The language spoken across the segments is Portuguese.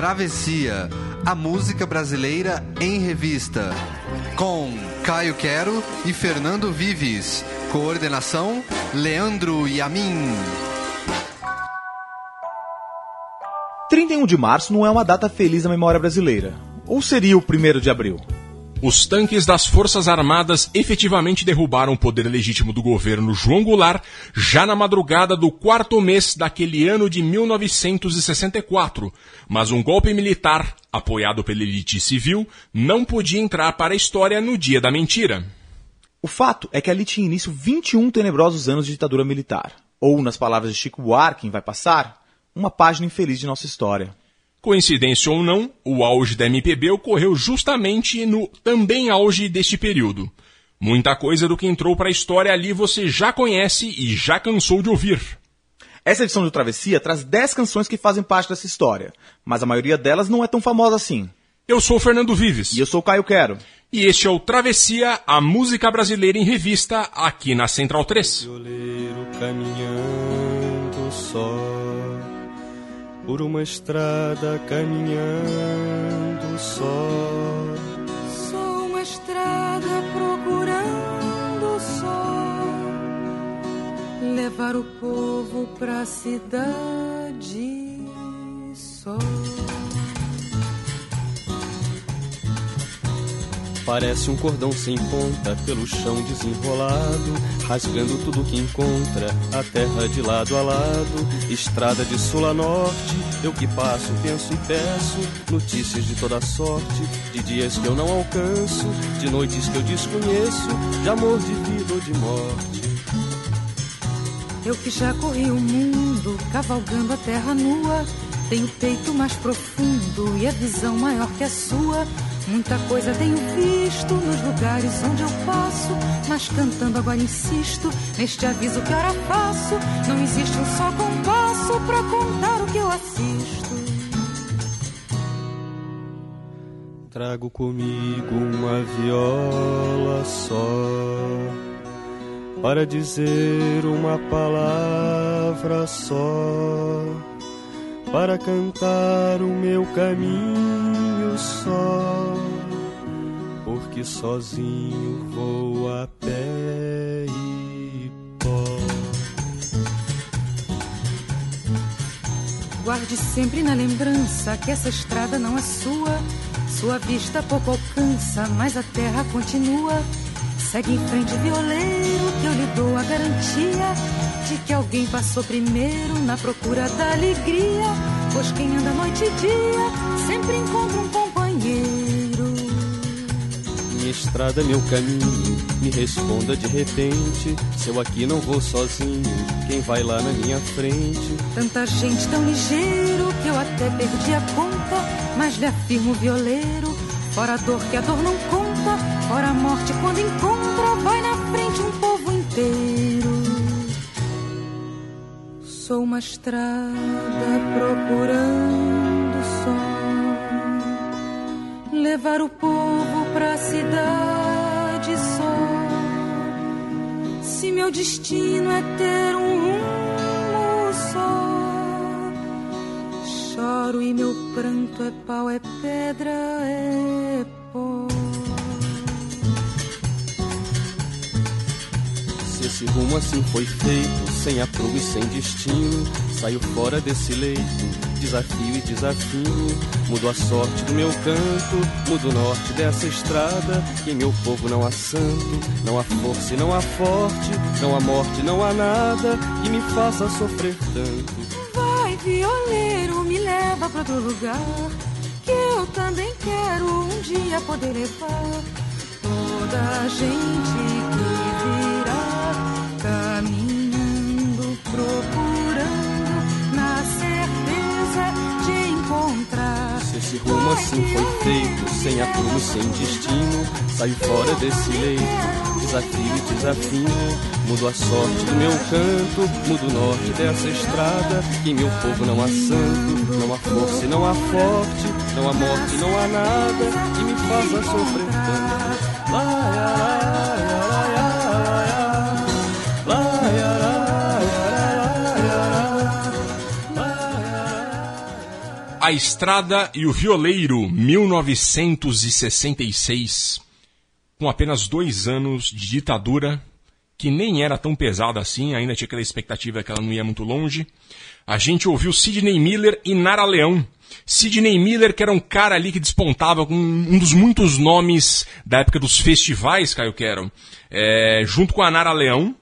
Travessia, a música brasileira em revista. Com Caio Quero e Fernando Vives. Coordenação: Leandro Yamin. 31 de março não é uma data feliz na memória brasileira. Ou seria o 1 de abril? Os tanques das Forças Armadas efetivamente derrubaram o poder legítimo do governo João Goulart já na madrugada do quarto mês daquele ano de 1964. Mas um golpe militar, apoiado pela elite civil, não podia entrar para a história no dia da mentira. O fato é que ali tinha início 21 tenebrosos anos de ditadura militar. Ou, nas palavras de Chico Buarque, vai passar, uma página infeliz de nossa história. Coincidência ou não, o auge da MPB ocorreu justamente no também auge deste período. Muita coisa do que entrou para a história ali você já conhece e já cansou de ouvir. Essa edição do Travessia traz 10 canções que fazem parte dessa história, mas a maioria delas não é tão famosa assim. Eu sou o Fernando Vives. E eu sou o Caio Quero. E este é o Travessia, a música brasileira em revista, aqui na Central 3. Violeiro caminhando só por uma estrada caminhando só. Só uma estrada procurando só levar o povo pra cidade só. Parece um cordão sem ponta pelo chão desenrolado, rasgando tudo que encontra, a terra de lado a lado, estrada de sul a norte. Eu que passo, penso e peço notícias de toda sorte, de dias que eu não alcanço, de noites que eu desconheço, de amor, de vida ou de morte. Eu que já corri o mundo, cavalgando a terra nua, tenho peito mais profundo e a visão maior que a sua. Muita coisa tenho visto nos lugares onde eu passo, mas cantando agora insisto neste aviso que ora faço. Não existe um só compasso pra contar o que eu assisto. Trago comigo uma viola só para dizer uma palavra só, para cantar o meu caminho só, porque sozinho vou a pé e pó. Guarde sempre na lembrança que essa estrada não é sua. Sua vista pouco alcança, mas a terra continua. Segue em frente, violeiro, que eu lhe dou a garantia que alguém passou primeiro na procura da alegria. Pois quem anda noite e dia sempre encontra um companheiro. Minha estrada, meu caminho, me responda de repente. Se eu aqui não vou sozinho, quem vai lá na minha frente? Tanta gente tão ligeiro que eu até perdi a conta, mas lhe afirmo, violeiro, fora a dor que a dor não conta, fora a morte quando encontra, vai na frente um povo inteiro. Sou uma estrada procurando só levar o povo pra cidade só. Se meu destino é ter um rumo só, choro e meu pranto é pau, é pedra, é pó. Se esse rumo assim foi feito, sem aprumo e sem destino, saio fora desse leito, desafio e desafio. Mudo a sorte do meu canto, mudo o norte dessa estrada. Que em meu povo não há santo, não há força e não há forte, não há morte, não há nada que me faça sofrer tanto. Vai, violeiro, me leva pra outro lugar. Que eu também quero um dia poder levar toda a gente que virá caminhando, procurando, na certeza de encontrar. Se esse rumo assim foi feito, sem aprumo sem destino, saio fora desse leito, desafio e desafio. Mudo a sorte do meu canto, mudo o norte dessa estrada. Em meu povo não há santo, não há força e não há forte, não há morte, não há nada que me faça sofrer tanto. Lá, lá, lá, A Estrada e o Violeiro, 1966. Com apenas dois anos de ditadura, que nem era tão pesada assim, ainda tinha aquela expectativa que ela não ia muito longe. A gente ouviu Sidney Miller e Nara Leão. Sidney Miller, que era um cara ali que despontava com um dos muitos nomes da época dos festivais, Caio Quero, é, junto com a Nara Leão,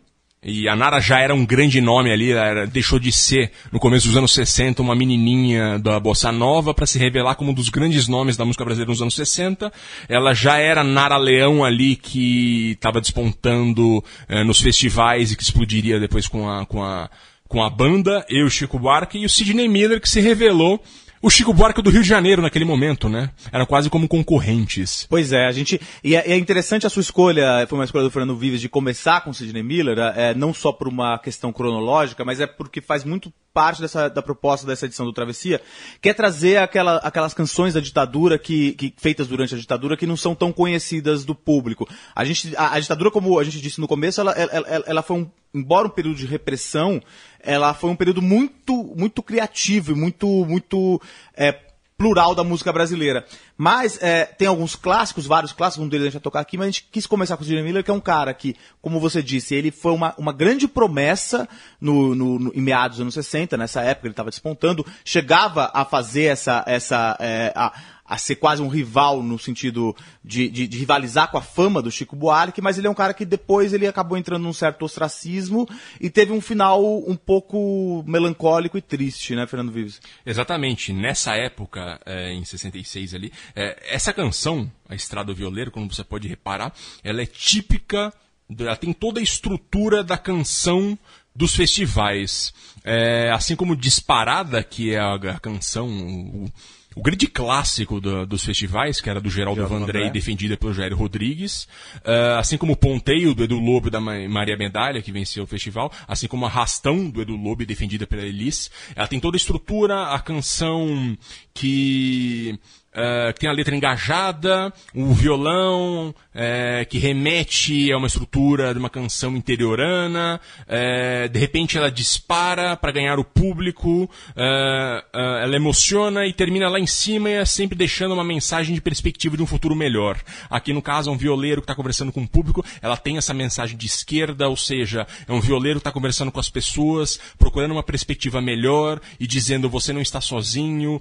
e a Nara já era um grande nome ali, era, deixou de ser, no começo dos anos 60, uma menininha da Bossa Nova para se revelar como um dos grandes nomes da música brasileira nos anos 60. Ela já era Nara Leão ali, que estava despontando eh, nos festivais e que explodiria depois com a, com a, com a banda, eu, Chico Buarque, e o Sidney Miller, que se revelou o Chico Buarque do Rio de Janeiro naquele momento, né? Era quase como concorrentes. Pois é, a gente. E é, é interessante a sua escolha, foi uma escolha do Fernando Vives de começar com Sidney Miller, é, não só por uma questão cronológica, mas é porque faz muito parte dessa, da proposta dessa edição do Travessia, que é trazer aquela, aquelas canções da ditadura que, que, feitas durante a ditadura que não são tão conhecidas do público. A, gente, a, a ditadura, como a gente disse no começo, ela, ela, ela foi um, embora um período de repressão, ela foi um período muito, muito criativo e muito, muito é, plural da música brasileira. Mas é, tem alguns clássicos, vários clássicos, um deles a gente vai tocar aqui, mas a gente quis começar com o Sidney Miller, que é um cara que, como você disse, ele foi uma, uma grande promessa no, no, no em meados dos anos 60, nessa época ele estava despontando, chegava a fazer essa, essa é, a, a ser quase um rival no sentido de, de, de, rivalizar com a fama do Chico Buarque, mas ele é um cara que depois ele acabou entrando num certo ostracismo e teve um final um pouco melancólico e triste, né, Fernando Vives? Exatamente. Nessa época, é, em 66 ali, é, essa canção, A Estrada do Violeiro, como você pode reparar, ela é típica, ela tem toda a estrutura da canção dos festivais. É, assim como Disparada, que é a, a canção, o, o grande clássico do, dos festivais, que era do Geraldo Geraldo Vandré, Vandré. defendida pelo Jair Rodrigues, uh, assim como o Ponteio, do Edu Lobo e da Maria Medalha, que venceu o festival, assim como a Rastão, do Edu Lobo, defendida pela Elis. Ela tem toda a estrutura, a canção que Uh, tem a letra engajada, o violão uh, que remete a uma estrutura de uma canção interiorana, uh, de repente ela dispara para ganhar o público, ela emociona e termina lá em cima, sempre deixando uma mensagem de perspectiva de um futuro melhor. Aqui no caso é um violeiro que está conversando com o público, ela tem essa mensagem de esquerda, ou seja, é um violeiro que está conversando com as pessoas, procurando uma perspectiva melhor e dizendo você não está sozinho,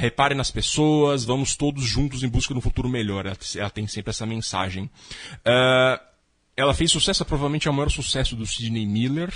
repare nas pessoas, vamos todos juntos em busca de um futuro melhor. Ela, tem sempre essa mensagem. Uh, ela fez sucesso, provavelmente é o maior sucesso do Sidney Miller.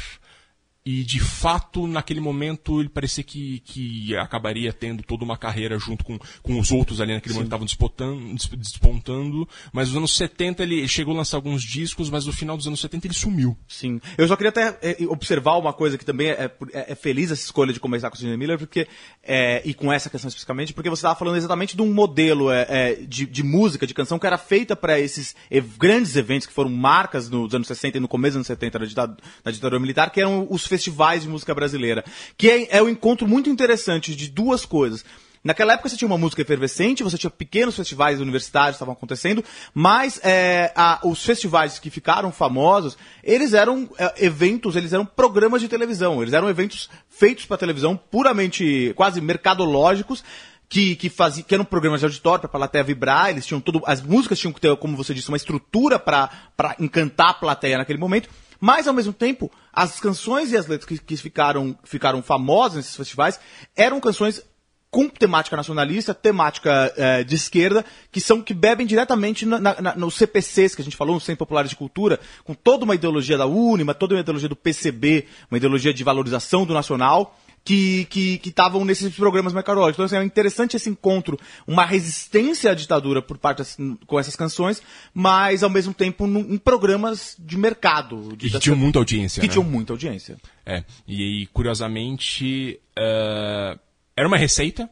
E de fato, naquele momento, ele parecia que, que acabaria tendo toda uma carreira junto com, com os outros ali naquele Sim. momento estavam despontando. Mas nos anos 70 ele chegou a lançar alguns discos, mas no final dos anos 70 ele sumiu. Sim. Eu só queria até é, observar uma coisa que também é, é, é, feliz essa escolha de começar com o Sidney Miller, porque, é, e com essa questão especificamente, porque você estava falando exatamente de um modelo é, é, de, de, música, de canção, que era feita para esses grandes eventos que foram marcas nos anos 60 e no começo dos anos 70 da ditadura, da ditadura militar, que eram os festivais de música brasileira. Que é, é um encontro muito interessante de duas coisas. Naquela época você tinha uma música efervescente, você tinha pequenos festivais universitários que estavam acontecendo, mas é, a, os festivais que ficaram famosos, eles eram é, eventos, eles eram programas de televisão, eles eram eventos feitos para televisão, puramente, quase mercadológicos, que, que, fazia, que eram programas de auditório para a plateia vibrar, eles tinham tudo, as músicas tinham que ter, como você disse, uma estrutura para encantar a plateia naquele momento. Mas, ao mesmo tempo, as canções e as letras que, que ficaram, ficaram famosas nesses festivais eram canções com temática nacionalista, temática eh, de esquerda, que são que bebem diretamente na, na, nos CPCs que a gente falou, no Centro Populares de Cultura, com toda uma ideologia da UNIMA, toda uma ideologia do PCB, uma ideologia de valorização do nacional que estavam nesses programas mercadológicos. Então, assim, é interessante esse encontro, uma resistência à ditadura por parte assim, com essas canções, mas ao mesmo tempo num, em programas de mercado. De, e que tinham muita audiência. Que né? tinham muita audiência. É, e, e curiosamente, uh, era uma receita,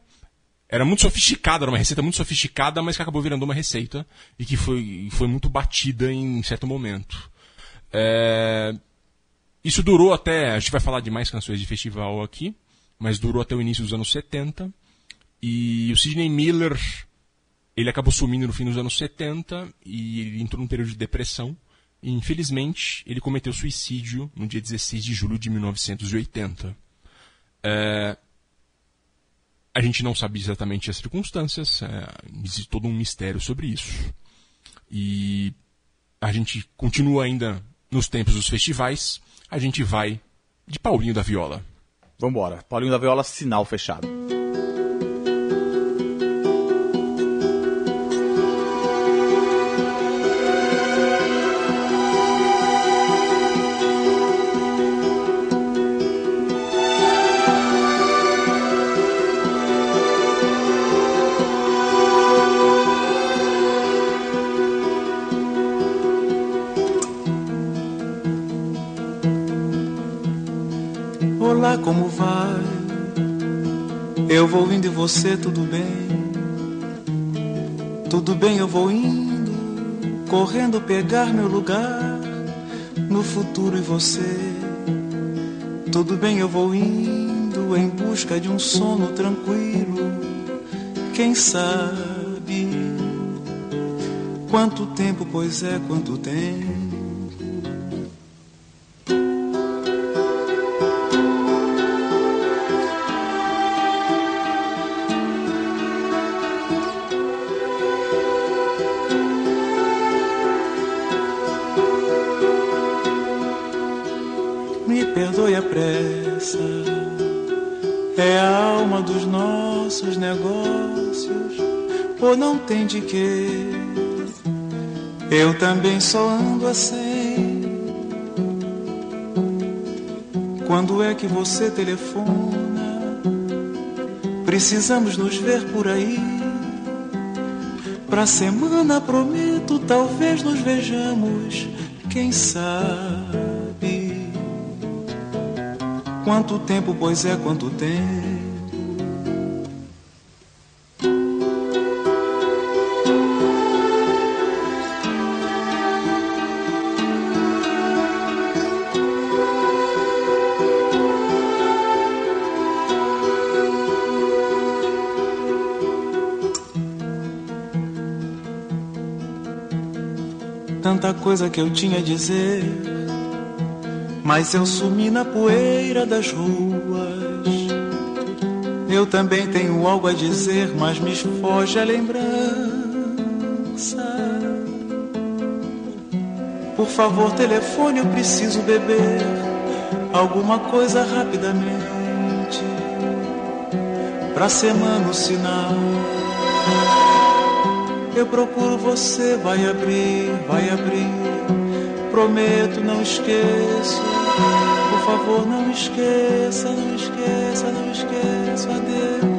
era muito sofisticada, era uma receita muito sofisticada, mas que acabou virando uma receita e que foi, foi muito batida em certo momento. É, isso durou até. A gente vai falar de mais canções de festival aqui mas durou até o início dos anos 70. E o Sidney Miller, ele acabou sumindo no fim dos anos 70 e ele entrou num período de depressão. E, infelizmente, ele cometeu suicídio no dia 16 de julho de 1980. É... A gente não sabe exatamente as circunstâncias, é, existe todo um mistério sobre isso. E a gente continua ainda nos tempos dos festivais, a gente vai de Paulinho da Viola. Vambora. Paulinho da Viola, sinal fechado. Você, tudo bem? Tudo bem, eu vou indo, correndo pegar meu lugar no futuro e você. Tudo bem, eu vou indo em busca de um sono tranquilo. Quem sabe quanto tempo, pois é, quanto tempo. De que. Eu também só ando assim. Quando é que você telefona? Precisamos nos ver por aí. Pra semana prometo, talvez nos vejamos. Quem sabe? Quanto tempo, pois é, quanto tempo? Coisa que eu tinha a dizer, mas eu sumi na poeira das ruas. Eu também tenho algo a dizer, mas me foge a lembrança. Por favor, telefone, eu preciso beber alguma coisa rapidamente. Pra semana o sinal. Eu procuro você, vai abrir, vai abrir. Prometo, não esqueço. Por favor, não esqueça, não esqueça, não esqueça. Adeus.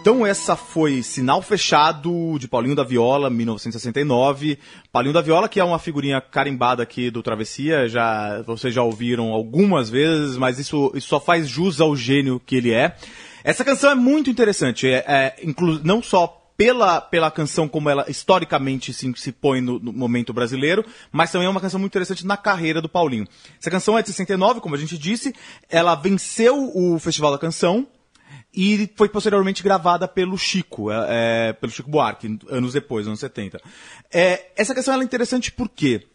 Então essa foi Sinal Fechado de Paulinho da Viola, 1969. Paulinho da Viola, que é uma figurinha carimbada aqui do Travessia, já vocês já ouviram algumas vezes, mas isso, isso só faz jus ao gênio que ele é. Essa canção é muito interessante, é, é, inclu, não só pela, pela canção como ela historicamente se, se põe no, no, momento brasileiro, mas também é uma canção muito interessante na carreira do Paulinho. Essa canção é de 69, como a gente disse, ela venceu o Festival da Canção, e foi posteriormente gravada pelo Chico, é, pelo Chico Buarque, anos depois, anos 70. É, essa canção é interessante porque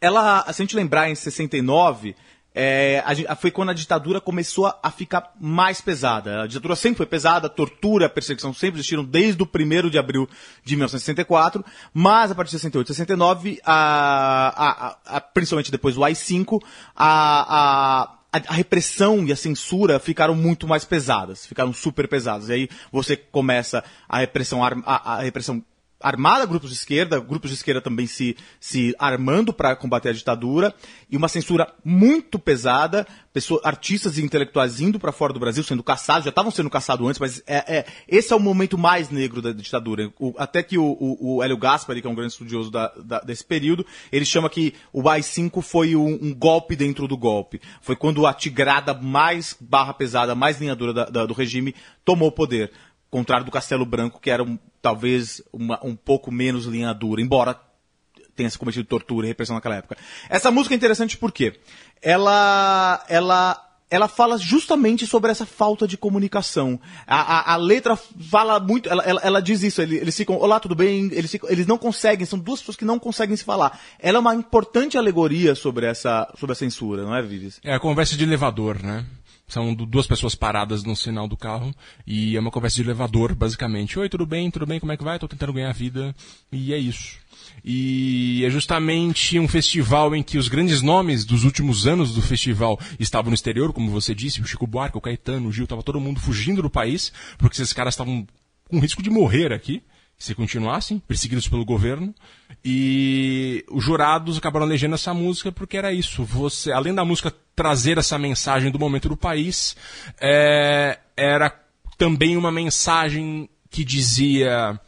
ela, se a gente lembrar, em 69, é, a, foi quando a ditadura começou a, a, ficar mais pesada. A ditadura sempre foi pesada, a tortura, a perseguição sempre existiram desde o 1 de abril de 1964, mas a partir de 68 69, a, a, principalmente depois do AI-5, a, a, repressão e a censura ficaram muito mais pesadas, ficaram super pesadas. E aí você começa a repressão, a, a repressão armada, grupos de esquerda, grupos de esquerda também se, se armando para combater a ditadura, e uma censura muito pesada, pessoas, artistas e intelectuais indo para fora do Brasil, sendo caçados, já estavam sendo caçados antes, mas é, é, esse é o momento mais negro da ditadura. O, até que o, o, o, Hélio Gaspari, que é um grande estudioso da, da, desse período, ele chama que o AI-5 foi um, um, golpe dentro do golpe. Foi quando a tigrada mais barra pesada, mais linhadura da, do regime tomou o poder contrário do Castelo Branco, que era um, talvez uma, um pouco menos linha dura, embora tenha se cometido tortura e repressão naquela época. Essa música é interessante porque ela, ela ela fala justamente sobre essa falta de comunicação. A, a, a letra fala muito, ela, ela, ela diz isso, eles, eles, ficam, olá, tudo bem? Eles, ficam, eles não conseguem, são duas pessoas que não conseguem se falar. Ela é uma importante alegoria sobre essa, sobre a censura, não é, Vives? É a conversa de elevador, né? São duas pessoas paradas no sinal do carro e é uma conversa de elevador, basicamente. Oi, tudo bem? Tudo bem? Como é que vai? Tô tentando ganhar vida. E é isso. E é justamente um festival em que os grandes nomes dos últimos anos do festival estavam no exterior, como você disse, o Chico Buarque, o Caetano, o Gil, tava todo mundo fugindo do país, porque esses caras estavam com risco de morrer aqui, se continuassem, perseguidos pelo governo. E os jurados acabaram elegendo essa música porque era isso. Você, além da música trazer essa mensagem do momento do país, é, era também uma mensagem que dizia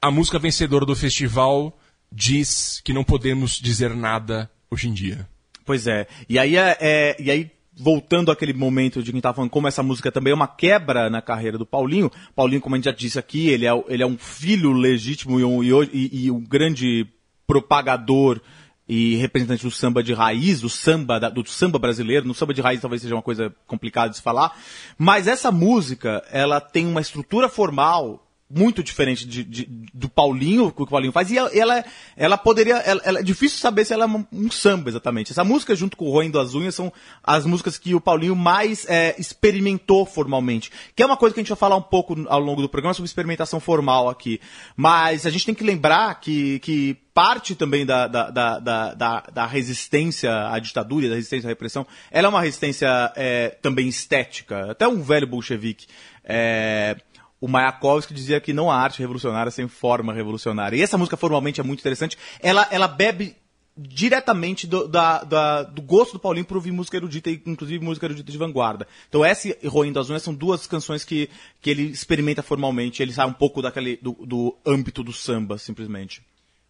a música vencedora do festival diz que não podemos dizer nada hoje em dia. Pois é. E aí, é, é e aí voltando àquele momento de quem estava falando como essa música também é uma quebra na carreira do Paulinho. Paulinho, como a gente já disse aqui, ele é, ele é um filho legítimo e um, e, e um grande propagador e representante do samba de raiz, do samba, do samba brasileiro. No samba de raiz talvez seja uma coisa complicada de se falar. Mas essa música, ela tem uma estrutura formal muito diferente de, de, do Paulinho, que o Paulinho faz, e ela, ela poderia, ela, ela, é difícil saber se ela é um, samba exatamente. Essa música junto com o Roendo as Unhas são as músicas que o Paulinho mais é, experimentou formalmente, que é uma coisa que a gente vai falar um pouco ao longo do programa sobre experimentação formal aqui. Mas a gente tem que lembrar que, que parte também da, da, da, da, da resistência à ditadura, da resistência à repressão, ela é uma resistência é, também estética, até um velho bolchevique. É, o Mayakovsky dizia que não há arte revolucionária sem forma revolucionária. E essa música formalmente é muito interessante. Ela, ela bebe diretamente do, da, da, do gosto do Paulinho por ouvir música erudita, inclusive música erudita de vanguarda. Então essa e Roindo das Unhas são duas canções que, que ele experimenta formalmente, ele sai um pouco daquele, do, do âmbito do samba, simplesmente.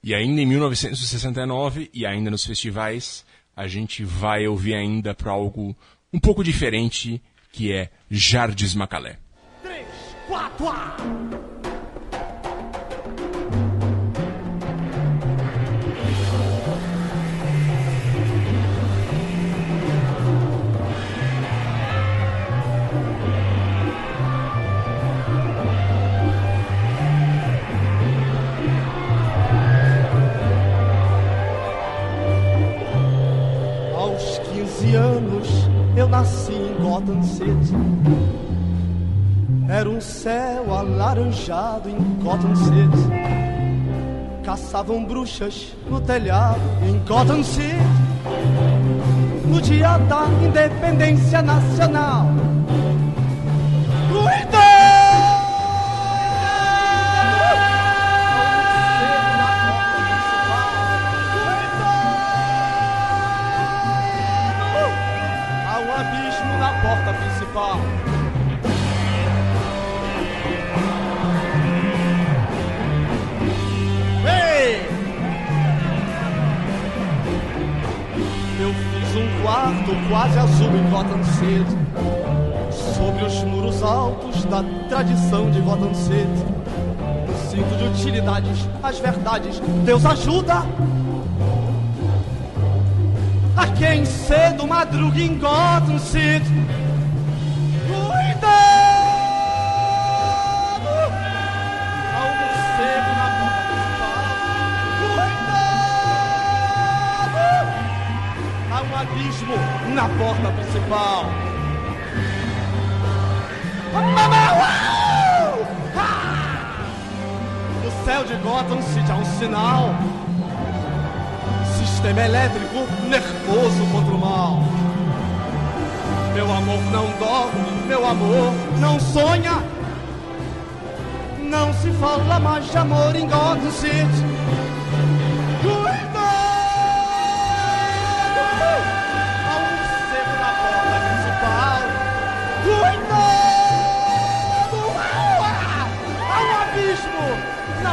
E ainda em 1969, e ainda nos festivais, a gente vai ouvir ainda para algo um pouco diferente, que é Jardim Macalé. 挂挂。Aos quinze anos eu nasci em Gotham City era um céu alaranjado em Cotton City. Caçavam bruxas no telhado em Cotton City. No dia da independência nacional. Cuidado! Abismo na porta principal. Quase azul em Gotham City Sobre os muros altos da tradição de Gotham City Cinto de utilidades, as verdades, Deus ajuda A quem cedo madruga em Gotham City na porta principal. O céu de Gotham City é um sinal. Sistema elétrico nervoso contra o mal. Meu amor não dorme, meu amor não sonha. Não se fala mais de amor em Gotham City.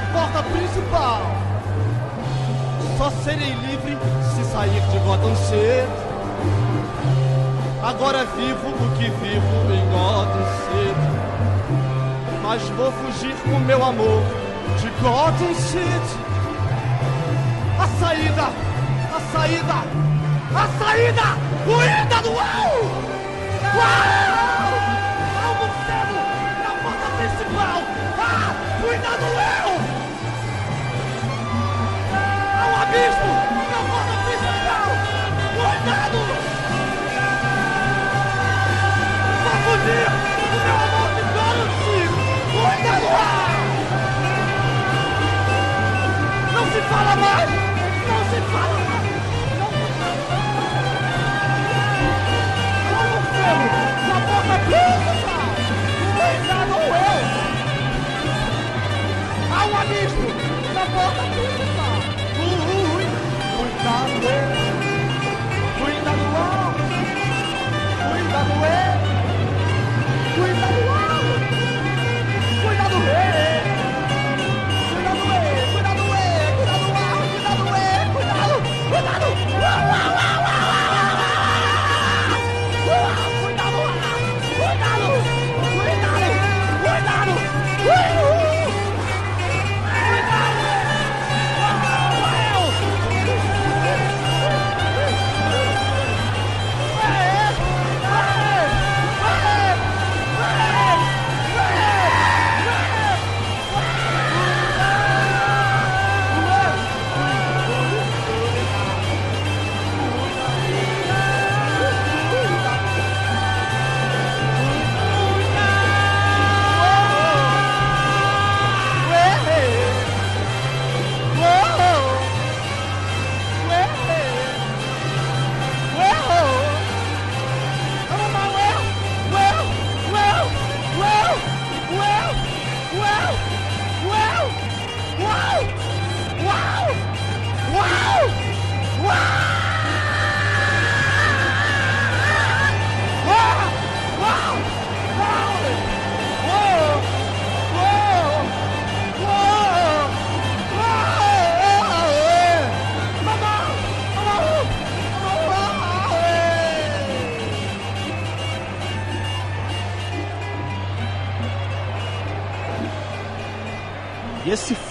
Porta principal. Só serei livre se sair de Gotham City. Agora vivo o que vivo em Gotham City. Mas vou fugir com meu amor de Gotham City. A saída, a saída, a saída, o ida do UAU! Uau! O morcego na porta principal! Cuidado, eu! É um abismo na porta principal! Cuidado! Fugir! O meu amor de Dorothy! Cuidado! Ah! Não se fala mais! Não se fala mais! Não se fala É um morcego na porta O bicho! Na porta principal! Uh, uh, uh. Cuidado! Cuidado!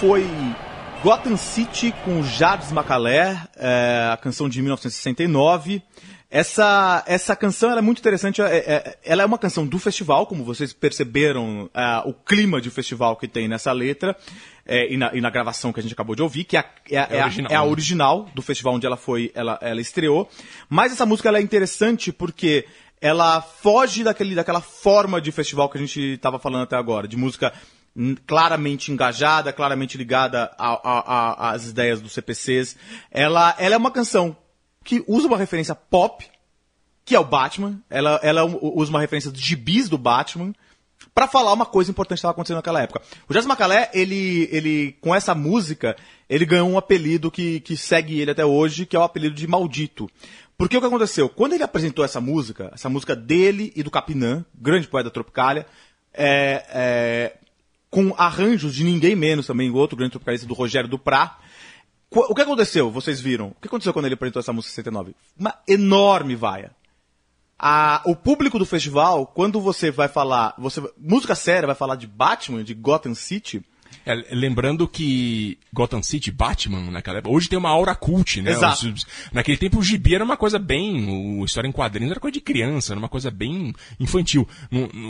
Foi Gotham City com Jardim Macalé, é, a canção de 1969. Essa, essa canção ela é muito interessante. é- é- ela é uma canção do festival, como vocês perceberam é, o clima de festival que tem nessa letra é, e, na, e na gravação que a gente acabou de ouvir, que é, a- é É a- original, é a original do festival onde ela foi, ela, ela estreou. Mas essa música ela é interessante porque ela foge daquele, daquela forma de festival que a gente estava falando até agora, de música claramente engajada, claramente ligada às ideias dos CPCs. Ela, ela é uma canção que usa uma referência pop, que é o Batman. Ela, ela usa uma referência dos gibis do Batman pra falar uma coisa importante que estava acontecendo naquela época. O Jazz Macalé, ele, ele, com essa música, ele ganhou um apelido que, que segue ele até hoje, que é o apelido de Maldito. Porque o que aconteceu? Quando ele apresentou essa música, essa música dele e do Capinã, grande poeta Tropicália, é, é, com arranjos de ninguém menos também, o outro grande tropicalista do Rogério Duprá. O que aconteceu? Vocês viram? O que aconteceu quando ele apresentou essa música em 69? Uma enorme vaia. A- o público do festival, quando você vai falar, você música séria, vai falar de Batman, de Gotham City, É, lembrando que Gotham City, Batman, naquela época, hoje tem uma aura cult, né? Exato. Os- naquele tempo o gibi era uma coisa bem. O história em quadrinhos era coisa de criança, era uma coisa bem infantil.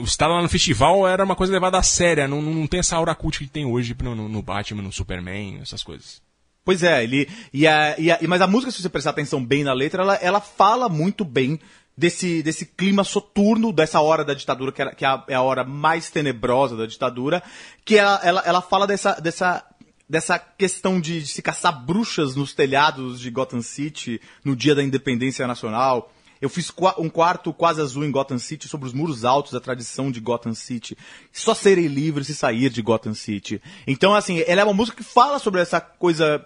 Estar lá no festival era uma coisa levada a séria, não, não tem essa aura cult que tem hoje no, no- Batman, no Superman, essas coisas. Pois é, ele. E a, e a- mas a música, se você prestar atenção bem na letra, ela, ela fala muito bem desse, desse clima soturno, dessa hora da ditadura, que, era- que é, a, é a hora mais tenebrosa da ditadura, que ela, ela, ela fala dessa, dessa, dessa questão de, de se caçar bruxas nos telhados de Gotham City no dia da independência nacional. Eu fiz um quarto quase azul em Gotham City sobre os muros altos da tradição de Gotham City. Só serei livre se sair de Gotham City. Então, assim, ela é uma música que fala sobre essa coisa,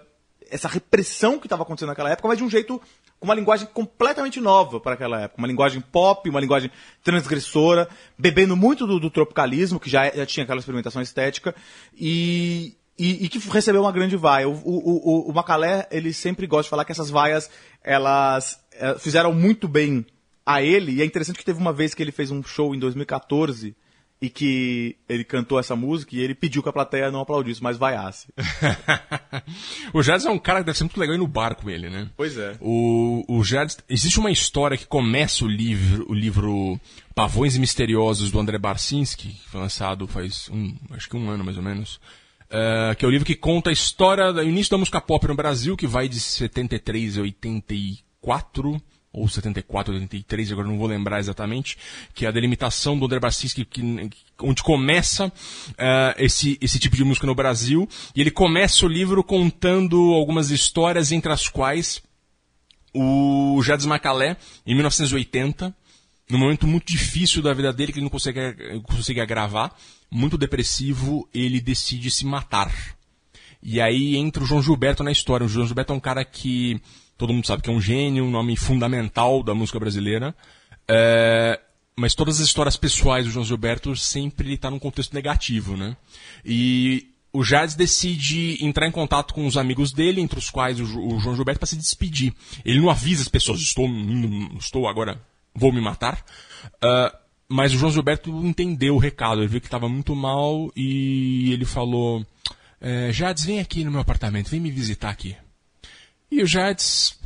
essa repressão que estava acontecendo naquela época, mas de um jeito, com uma linguagem completamente nova para aquela época. Uma linguagem pop, uma linguagem transgressora, bebendo muito do, do tropicalismo, que já, já tinha aquela experimentação estética, e, e, e que recebeu uma grande vaia. O, o, o, o Macalé, ele sempre gosta de falar que essas vaias, elas eh, fizeram muito bem a ele, e é interessante que teve uma vez que ele fez um show em 2014 e que ele cantou essa música e ele pediu que a plateia não aplaudisse, mas vaiasse. o Jardes é um cara que deve ser muito legal ir no bar com ele, né? Pois é. O, o Jardes, existe uma história que começa o livro, o livro Pavões Misteriosos do André Barcinski, que foi lançado faz um, acho que um ano mais ou menos. Uh, que é o livro que conta a história do início da música pop no Brasil, que vai de 73 a 84 ou 74, 83, agora não vou lembrar exatamente, que é a delimitação do André Barcinski, que, onde começa uh, esse, esse tipo de música no Brasil. E ele começa o livro contando algumas histórias, entre as quais o Jades Macalé, em 1980, num momento muito difícil da vida dele, que ele não conseguia, conseguia gravar, muito depressivo, ele decide se matar. E aí entra o João Gilberto na história. O João Gilberto é um cara que todo mundo sabe que é um gênio, um nome fundamental da música brasileira. É, mas todas as histórias pessoais do João Gilberto sempre está num contexto negativo, né? E o Jades decide entrar em contato com os amigos dele, entre os quais o, o João Gilberto, para se despedir. Ele não avisa as pessoas, estou, estou agora, vou me matar. Uh, mas o João Gilberto entendeu o recado, ele viu que estava muito mal e ele falou: é, Jades, vem aqui no meu apartamento, vem me visitar aqui. E o Jades,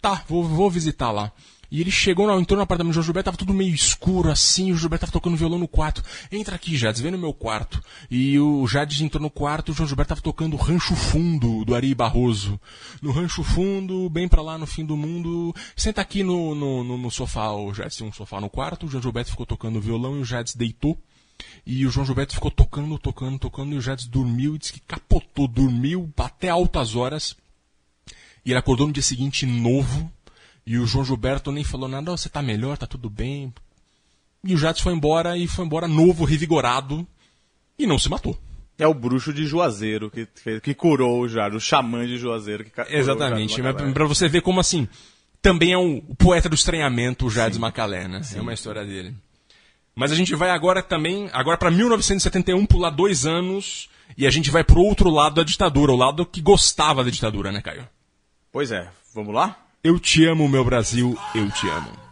tá, vou, vou visitar lá. E ele chegou, entrou no apartamento do João Gilberto, tava tudo meio escuro assim, o João Gilberto tava tocando violão no quarto. Entra aqui, Jades, vem no meu quarto. E o Jades entrou no quarto, o João Gilberto tava tocando Rancho Fundo, do Ari Barroso. No Rancho Fundo, bem pra lá no fim do mundo. Senta aqui no, no, no, no sofá, o Jades tinha um sofá no quarto, o João Gilberto ficou tocando violão e o Jades deitou. E o João Gilberto ficou tocando, tocando, tocando, e o Jades dormiu e disse que capotou, dormiu até altas horas. E ele acordou no dia seguinte novo. E o João Gilberto nem falou nada, oh, você tá melhor, tá tudo bem. E o Jades foi embora e foi embora novo, revigorado. E não se matou. É o bruxo de Juazeiro que, que, que curou o Jades, o xamã de Juazeiro que Exatamente. Para você ver como assim. Também é um, o poeta do estranhamento, o Jades Macalé, né? Sim. É uma história dele. Mas a gente vai agora também, agora para 1971, pular dois anos, e a gente vai pro outro lado da ditadura, o lado que gostava da ditadura, né, Caio? Pois é, vamos lá? Eu te amo, meu Brasil, eu te amo.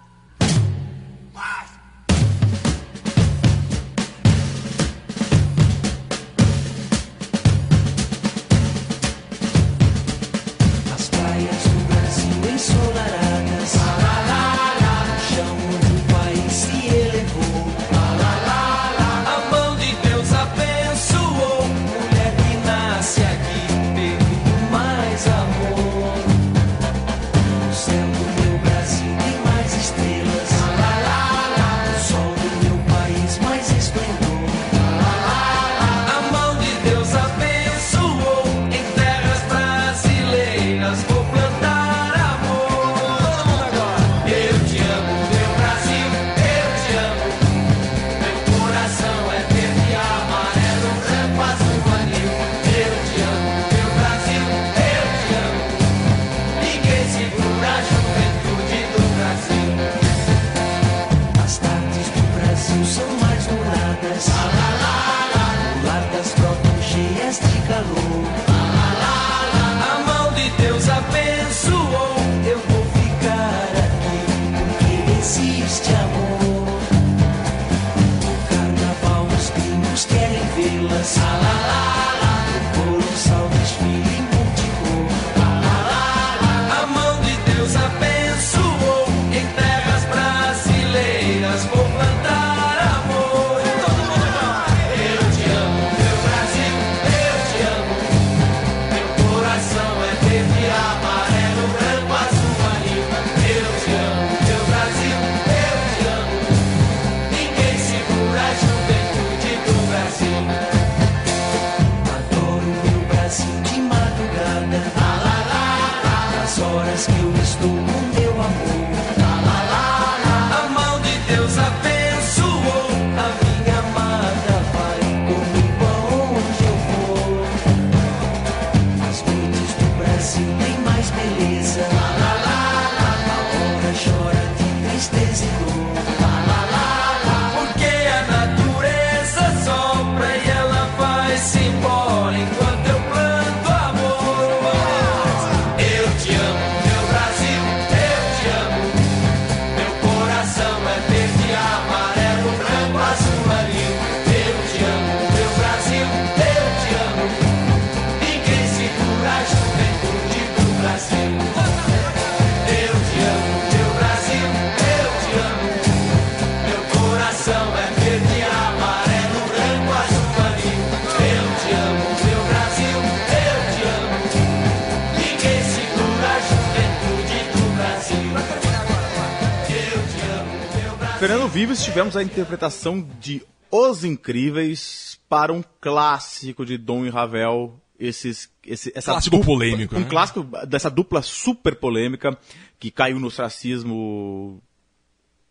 Fernando Vives, tivemos a interpretação de Os Incríveis para um clássico de Dom e Ravel. Esses, esse, essa Clássico polêmico, Um né? clássico dessa dupla super polêmica que caiu no ostracismo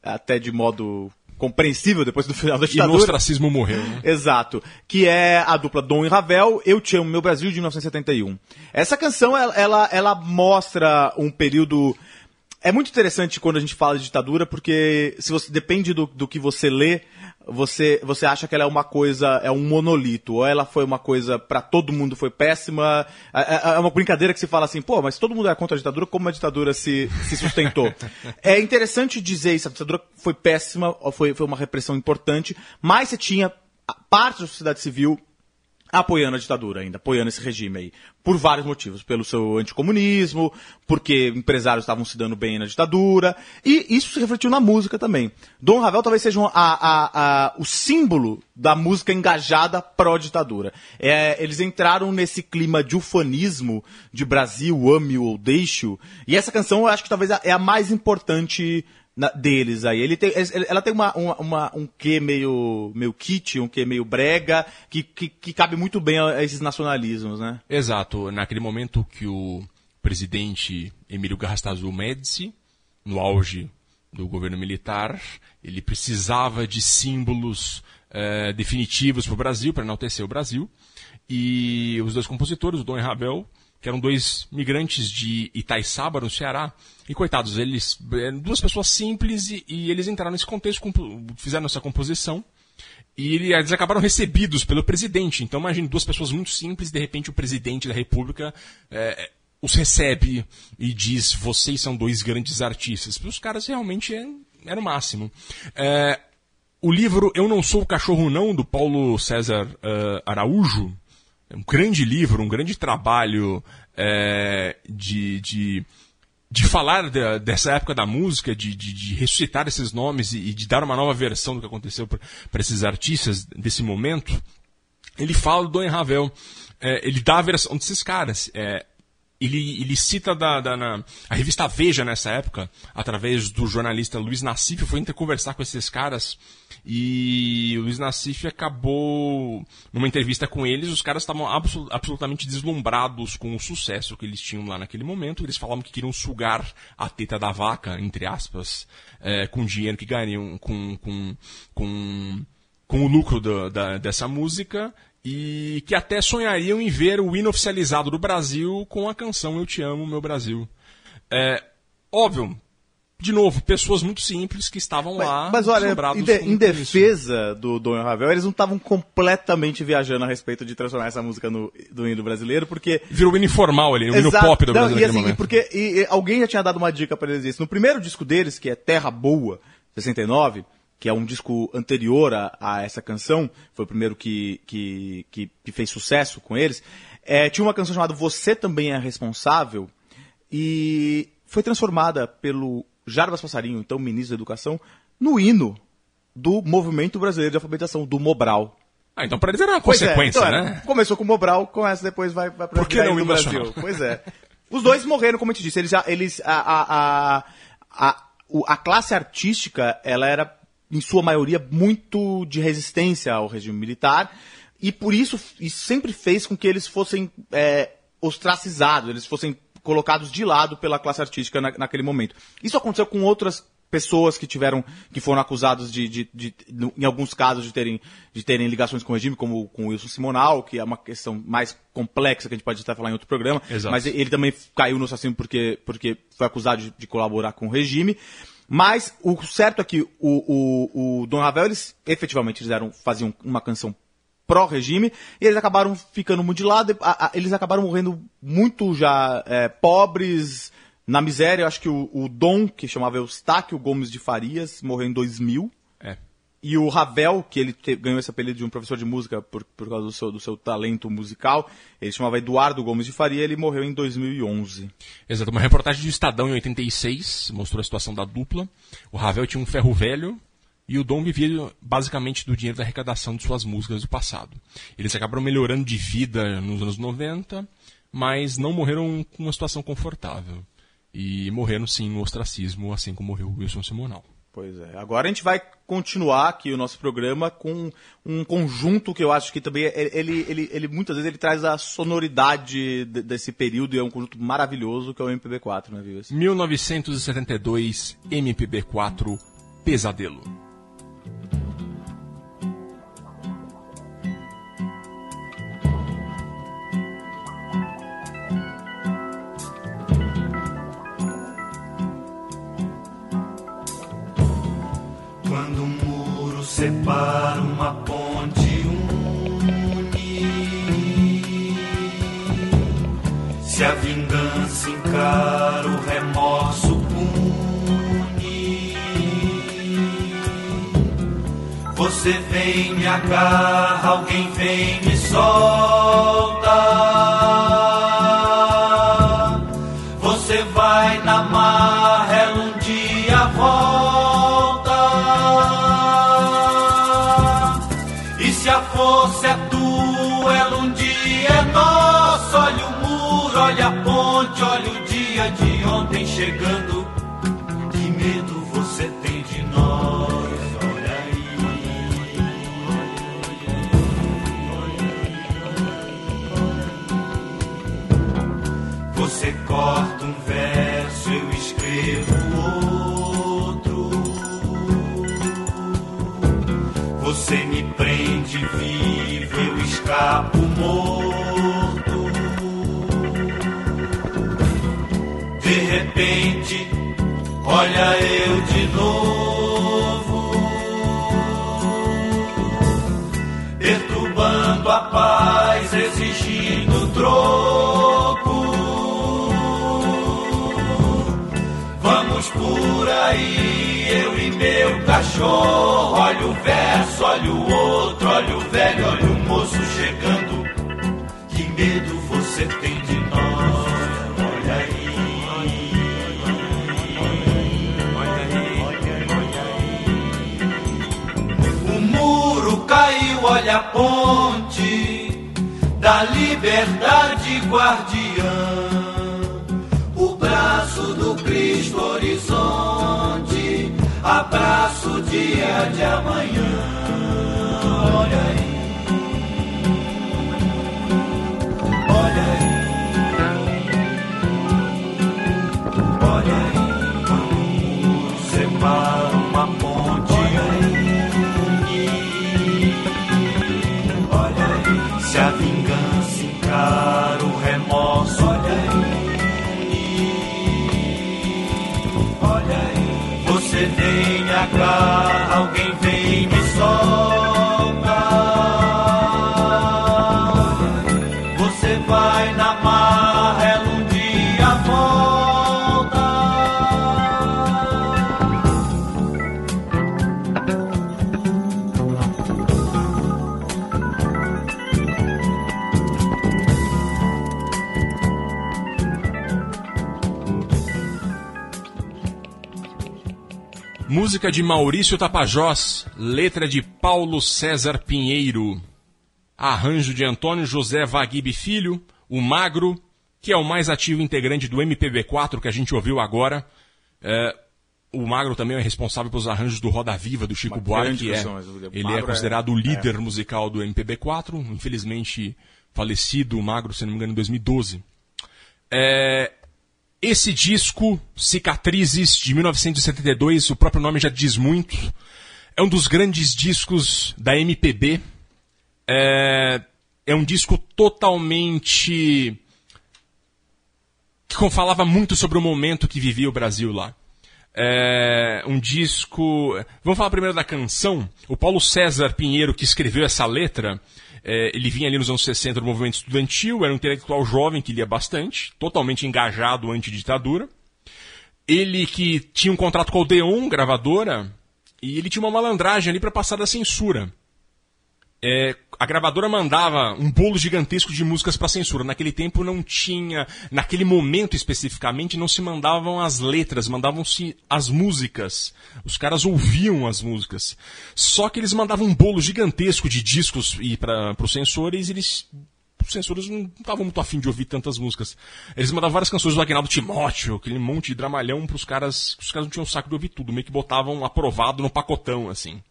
até de modo compreensível depois do final da E no ditadura. ostracismo morreu, né? Exato. Que é a dupla Dom e Ravel, Eu Te Amo Meu Brasil, de 1971. Essa canção, ela, ela, ela mostra um período... É muito interessante quando a gente fala de ditadura, porque se você depende do, do que você lê, você, você acha que ela é uma coisa, é um monolito, ou ela foi uma coisa pra todo mundo foi péssima. É, é- é uma brincadeira que se fala assim, pô, mas todo mundo é contra a ditadura, como a ditadura se, se sustentou? é interessante dizer isso, a ditadura foi péssima, foi, foi uma repressão importante, mas você tinha parte da sociedade civil apoiando a ditadura ainda, apoiando esse regime aí, por vários motivos, pelo seu anticomunismo, porque empresários estavam se dando bem na ditadura, e isso se refletiu na música também. Dom Ravel talvez seja a- a- a- o símbolo da música engajada pró-ditadura. É, eles entraram nesse clima de ufanismo, de Brasil, ame ou deixo, e essa canção eu acho que talvez é a mais importante na- deles aí. Ele tem, ela tem uma, uma, um quê meio, meio kit, um quê meio brega, que, que, que cabe muito bem a, a esses nacionalismos, né? Exato. Naquele momento que o presidente Emílio Garrastazu Médici, no auge do governo militar, ele precisava de símbolos eh, definitivos para o Brasil, para enaltecer o Brasil. E os dois compositores, o Dom e Ravel, que eram dois migrantes de Itaiçaba, no Ceará, e coitados, eles eram duas pessoas simples e, e eles entraram nesse contexto, fizeram essa composição. E ele- eles acabaram recebidos pelo presidente. Então, imagine duas pessoas muito simples, de repente o presidente da República eh, os recebe e diz: vocês são dois grandes artistas. Os caras realmente é- era o máximo. Eh, o livro Eu Não Sou o Cachorro Não, do Paulo César eh, Araújo, é um grande livro, um grande trabalho eh, de, de, de falar da- dessa época da música, de, de, de ressuscitar esses nomes e, e de dar uma nova versão do que aconteceu para esses artistas desse momento. Ele fala do Don Ravel, eh, ele dá a versão desses caras. eh, ele, ele cita da, da- na, a revista Veja nessa época, através do jornalista Luiz Nassif, foi interconversar com esses caras e o Luiz Nassif acabou, numa entrevista com eles, os caras estavam absol- absolutamente deslumbrados com o sucesso que eles tinham lá naquele momento. Eles falavam que queriam sugar a teta da vaca, entre aspas, eh, com o dinheiro que ganhariam com, com, com, com o lucro da- dessa música e que até sonhariam em ver o hino oficializado do Brasil com a canção Eu Te Amo, Meu Brasil. É, óbvio, de novo, pessoas muito simples que estavam lá. Mas olha, em, de- em isso. defesa do Dom Ravel, eles não estavam completamente viajando a respeito de transformar essa música no, do hino brasileiro, porque Virou hino informal ali, o hino pop do Não, Brasil e assim, momento. porque e- e alguém já tinha dado uma dica pra eles isso. No primeiro disco deles, que é Terra Boa, 69, que é um disco anterior a, a essa canção, foi o primeiro que, que, que, que fez sucesso com eles, é, tinha uma canção chamada Você Também é Responsável, e foi transformada pelo Jarbas Passarinho, então ministro da Educação, no hino do Movimento Brasileiro de Alfabetização, do Mobral. Ah, então para eles era uma Pois é, consequência, então era. né? Começou com o Mobral, começa depois vai, vai pra Por que virar não hino o Brasil. nacional? Pois é. Os dois morreram, como eu te disse, eles, já- eles a, a, a, a, a classe artística, ela era, em sua maioria, muito de resistência ao regime militar, e por isso, isso sempre fez com que eles fossem é, ostracizados, eles fossem colocados de lado pela classe artística na- naquele momento. Isso aconteceu com outras pessoas que tiveram que foram acusados de, de- de- no- em alguns casos de terem de terem ligações com o regime como com Wilson Simonal que é uma questão mais complexa que a gente pode até falar em outro programa Exato. mas ele também caiu no assassino porque porque foi acusado de, de colaborar com o regime mas o certo é que o, o, o Dom Ravel eles efetivamente fizeram faziam uma canção pró-regime, e eles acabaram ficando muito de lado, a- a- eles acabaram morrendo muito já é, pobres, na miséria. Eu acho que o, o Dom, que chamava Eustáquio Gomes de Farias, morreu em 2000. E o Ravel, que ele te- ganhou esse apelido de um professor de música por, por causa do seu, do seu talento musical, ele chamava Eduardo Gomes de Faria, ele morreu em 2011. Exato, uma reportagem do Estadão em 86 mostrou a situação da dupla. O Ravel tinha um ferro velho e o Dom vivia basicamente do dinheiro da arrecadação de suas músicas do passado. Eles acabaram melhorando de vida nos anos 90, mas não morreram com uma situação confortável. E morreram sim no ostracismo, assim como morreu o Wilson Simonal. Pois é. Agora a gente vai continuar aqui o nosso programa com um conjunto que eu acho que também é- ele, ele, ele muitas vezes ele traz a sonoridade de- desse período e é um conjunto maravilhoso que é o MPB4, né, Vives? 1972, MPB4, Pesadelo. Separa uma ponte une Se a vingança encara o remorso pune. Você vem, me agarra, alguém vem, me solta a força é tua, ela um dia é nossa. Olha o muro, olha a ponte, olha o dia de ontem chegando. Que medo você tem de nós? Você corta olha eu de novo. Perturbando a paz, exigindo troco. Vamos por aí, eu e meu cachorro. Olha o verso, olha o outro, olha o velho, olha o moço caiu, olha a ponte da liberdade guardiã. O braço do Cristo horizonte, abraço dia de amanhã. Olha aí, olha aí, olha alguém Música de Maurício Tapajós, letra de Paulo César Pinheiro. Arranjo de Antônio José Vaguib Filho, o Magro, que é o mais ativo integrante do MPB4 que a gente ouviu agora. É, o Magro também é responsável pelos arranjos do Roda Viva, do Chico Uma Buarque. grande É, ele é é- considerado o líder musical do MPB4, infelizmente falecido o Magro, se não me engano, em 2012. É, esse disco, Cicatrizes, de 1972, o próprio nome já diz muito. É um dos grandes discos da MPB. É, é um disco totalmente. que falava muito sobre o momento que vivia o Brasil lá. É, um disco. Vamos falar primeiro da canção. O Paulo César Pinheiro, que escreveu essa letra, é, ele vinha ali nos anos 60 do movimento estudantil, era um intelectual jovem que lia bastante, totalmente engajado anti-ditadura. Ele que tinha um contrato com a Odeon, gravadora, e ele tinha uma malandragem ali para passar da censura. É, a gravadora mandava um bolo gigantesco de músicas para censura. Naquele tempo não tinha, naquele momento especificamente, não se mandavam as letras, mandavam-se as músicas. Os caras ouviam as músicas. Só que eles mandavam um bolo gigantesco de discos e para os censores, eles os censuras não estavam muito afim de ouvir tantas músicas. Eles mandavam várias canções do Agnaldo Timóteo, aquele monte de dramalhão pros caras, os caras não tinham saco de ouvir tudo, meio que botavam aprovado no pacotão, assim.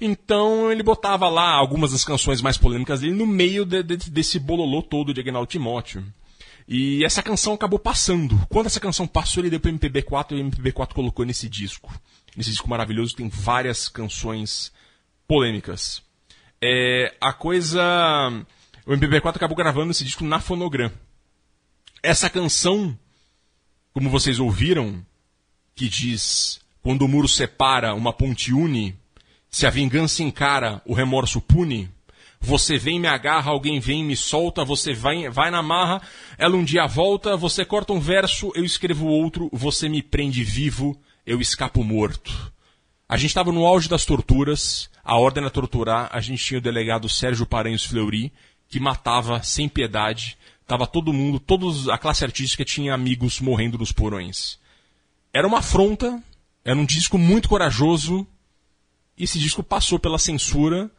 Então ele botava lá algumas das canções mais polêmicas dele no meio de, de, desse bololô todo de Agnaldo Timóteo. E essa canção acabou passando. Quando essa canção passou, ele deu pro MPB4 e o MPB4 colocou nesse disco. Nesse disco maravilhoso tem várias canções polêmicas. É, a coisa. O MPB4 acabou gravando esse disco na Fonogram. Essa canção, como vocês ouviram, que diz: Quando o muro separa, uma ponte une, se a vingança encara, o remorso pune. Você vem, me agarra, alguém vem, me solta, você vai, vai na marra, ela um dia volta, você corta um verso, eu escrevo outro, você me prende vivo, eu escapo morto. A gente estava no auge das torturas, a ordem a torturar, a gente tinha o delegado Sérgio Paranhos Fleury, que matava sem piedade, tava todo mundo, todos a classe artística tinha amigos morrendo nos porões. Era uma afronta, era um disco muito corajoso, esse disco passou pela censura,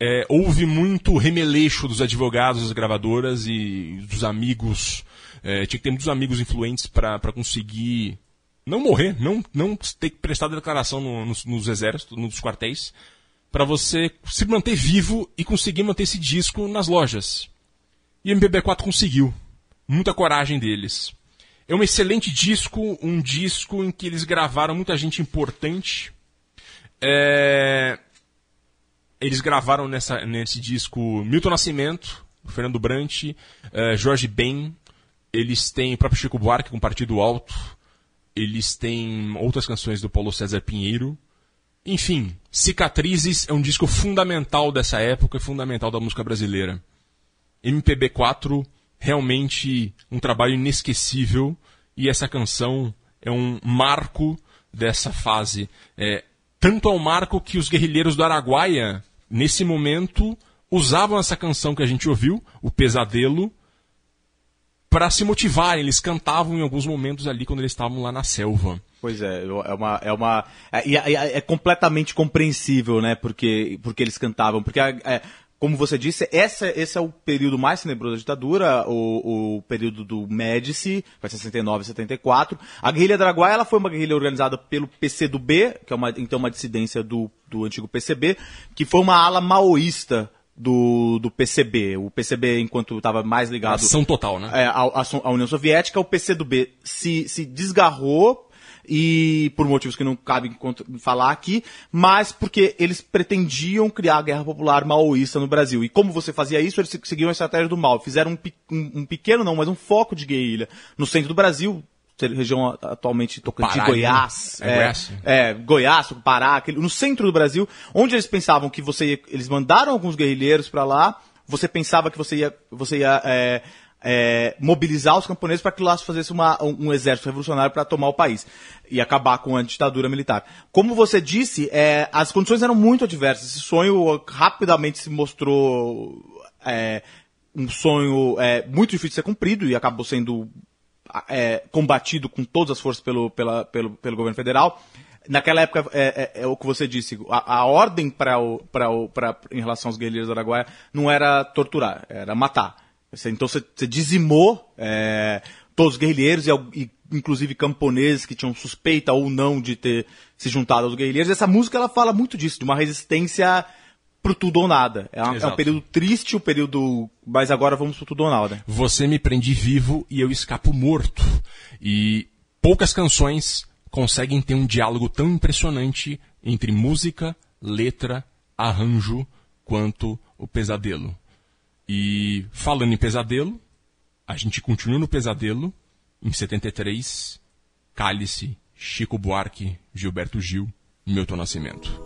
é, houve muito remeleixo dos advogados das gravadoras e dos amigos. É, tinha que ter muitos amigos influentes para conseguir não morrer, não, não ter que prestar declaração no, nos, nos exércitos, nos quartéis, para você se manter vivo e conseguir manter esse disco nas lojas. E o MPB4 conseguiu. Muita coragem deles. É um excelente disco, um disco em que eles gravaram muita gente importante. É, eles gravaram nessa, nesse disco Milton Nascimento, Fernando Brant, uh, Jorge Ben, eles têm o próprio Chico Buarque com Partido Alto, eles têm outras canções do Paulo César Pinheiro. Enfim, Cicatrizes é um disco fundamental dessa época, fundamental da música brasileira. MPB4, realmente um trabalho inesquecível, e essa canção é um marco dessa fase. É, tanto ao marco que os guerrilheiros do Araguaia, nesse momento, usavam essa canção que a gente ouviu, o Pesadelo, para se motivarem. Eles cantavam em alguns momentos ali quando eles estavam lá na selva. Pois é, é uma. É, uma, é, é, é completamente compreensível, né? Porque, porque eles cantavam. Porque é, como você disse, essa, esse é o período mais tenebroso da ditadura, o, o período do Médici, foi 69 e 74. A guerrilha Draguai, ela foi uma guerrilha organizada pelo PCdoB, que é uma, então uma dissidência do, do antigo PCB, que foi uma ala maoísta do, do PCB. O PCB, enquanto estava mais ligado... Ação total, né? É, à, à União Soviética, o PCdoB se, se desgarrou e por motivos que não cabem falar aqui, mas porque eles pretendiam criar a guerra popular maoísta no Brasil. E como você fazia isso, eles seguiam a estratégia do mal. Fizeram um, um, um pequeno, não, mas um foco de guerrilha no centro do Brasil, região atualmente Tocantins, Goiás, é, é, Goiás, é, Goiás, Pará, aquele, no centro do Brasil, onde eles pensavam que você ia, eles mandaram alguns guerrilheiros para lá, você pensava que você ia, você ia é, é, mobilizar os camponeses para que se fizesse uma, um, um, exército revolucionário para tomar o país e acabar com a ditadura militar. Como você disse, é, as condições eram muito adversas. Esse sonho rapidamente se mostrou é, um sonho é, muito difícil de ser cumprido e acabou sendo é, combatido com todas as forças pelo, pela, pelo, pelo governo federal. Naquela época, é, é, é, o que você disse, a, a ordem o, pra o, pra, em relação aos guerrilheiros do Araguaia não era torturar, era matar. Então você, você dizimou é, todos os guerrilheiros e, e, inclusive camponeses que tinham suspeita ou não de ter se juntado aos guerrilheiros. Essa música ela fala muito disso, de uma resistência pro tudo ou nada. É, uma, é, um período triste, o um período. Mas agora vamos pro tudo ou nada. Você me prende vivo e eu escapo morto. E poucas canções conseguem ter um diálogo tão impressionante entre música, letra, arranjo, quanto o pesadelo. E falando em pesadelo, a gente continua no pesadelo. Em 73, Cálice, Chico Buarque, Gilberto Gil, Milton Nascimento.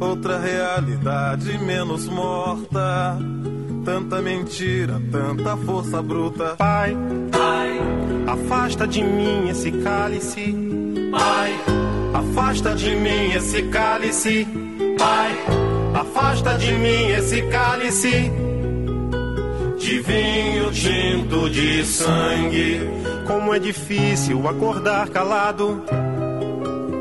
Outra realidade menos morta. Tanta mentira, tanta força bruta. Pai, Pai, afasta de mim esse cálice. Pai, afasta de mim esse cálice. Pai, afasta de mim esse cálice de vinho tinto de sangue. Como é difícil acordar calado.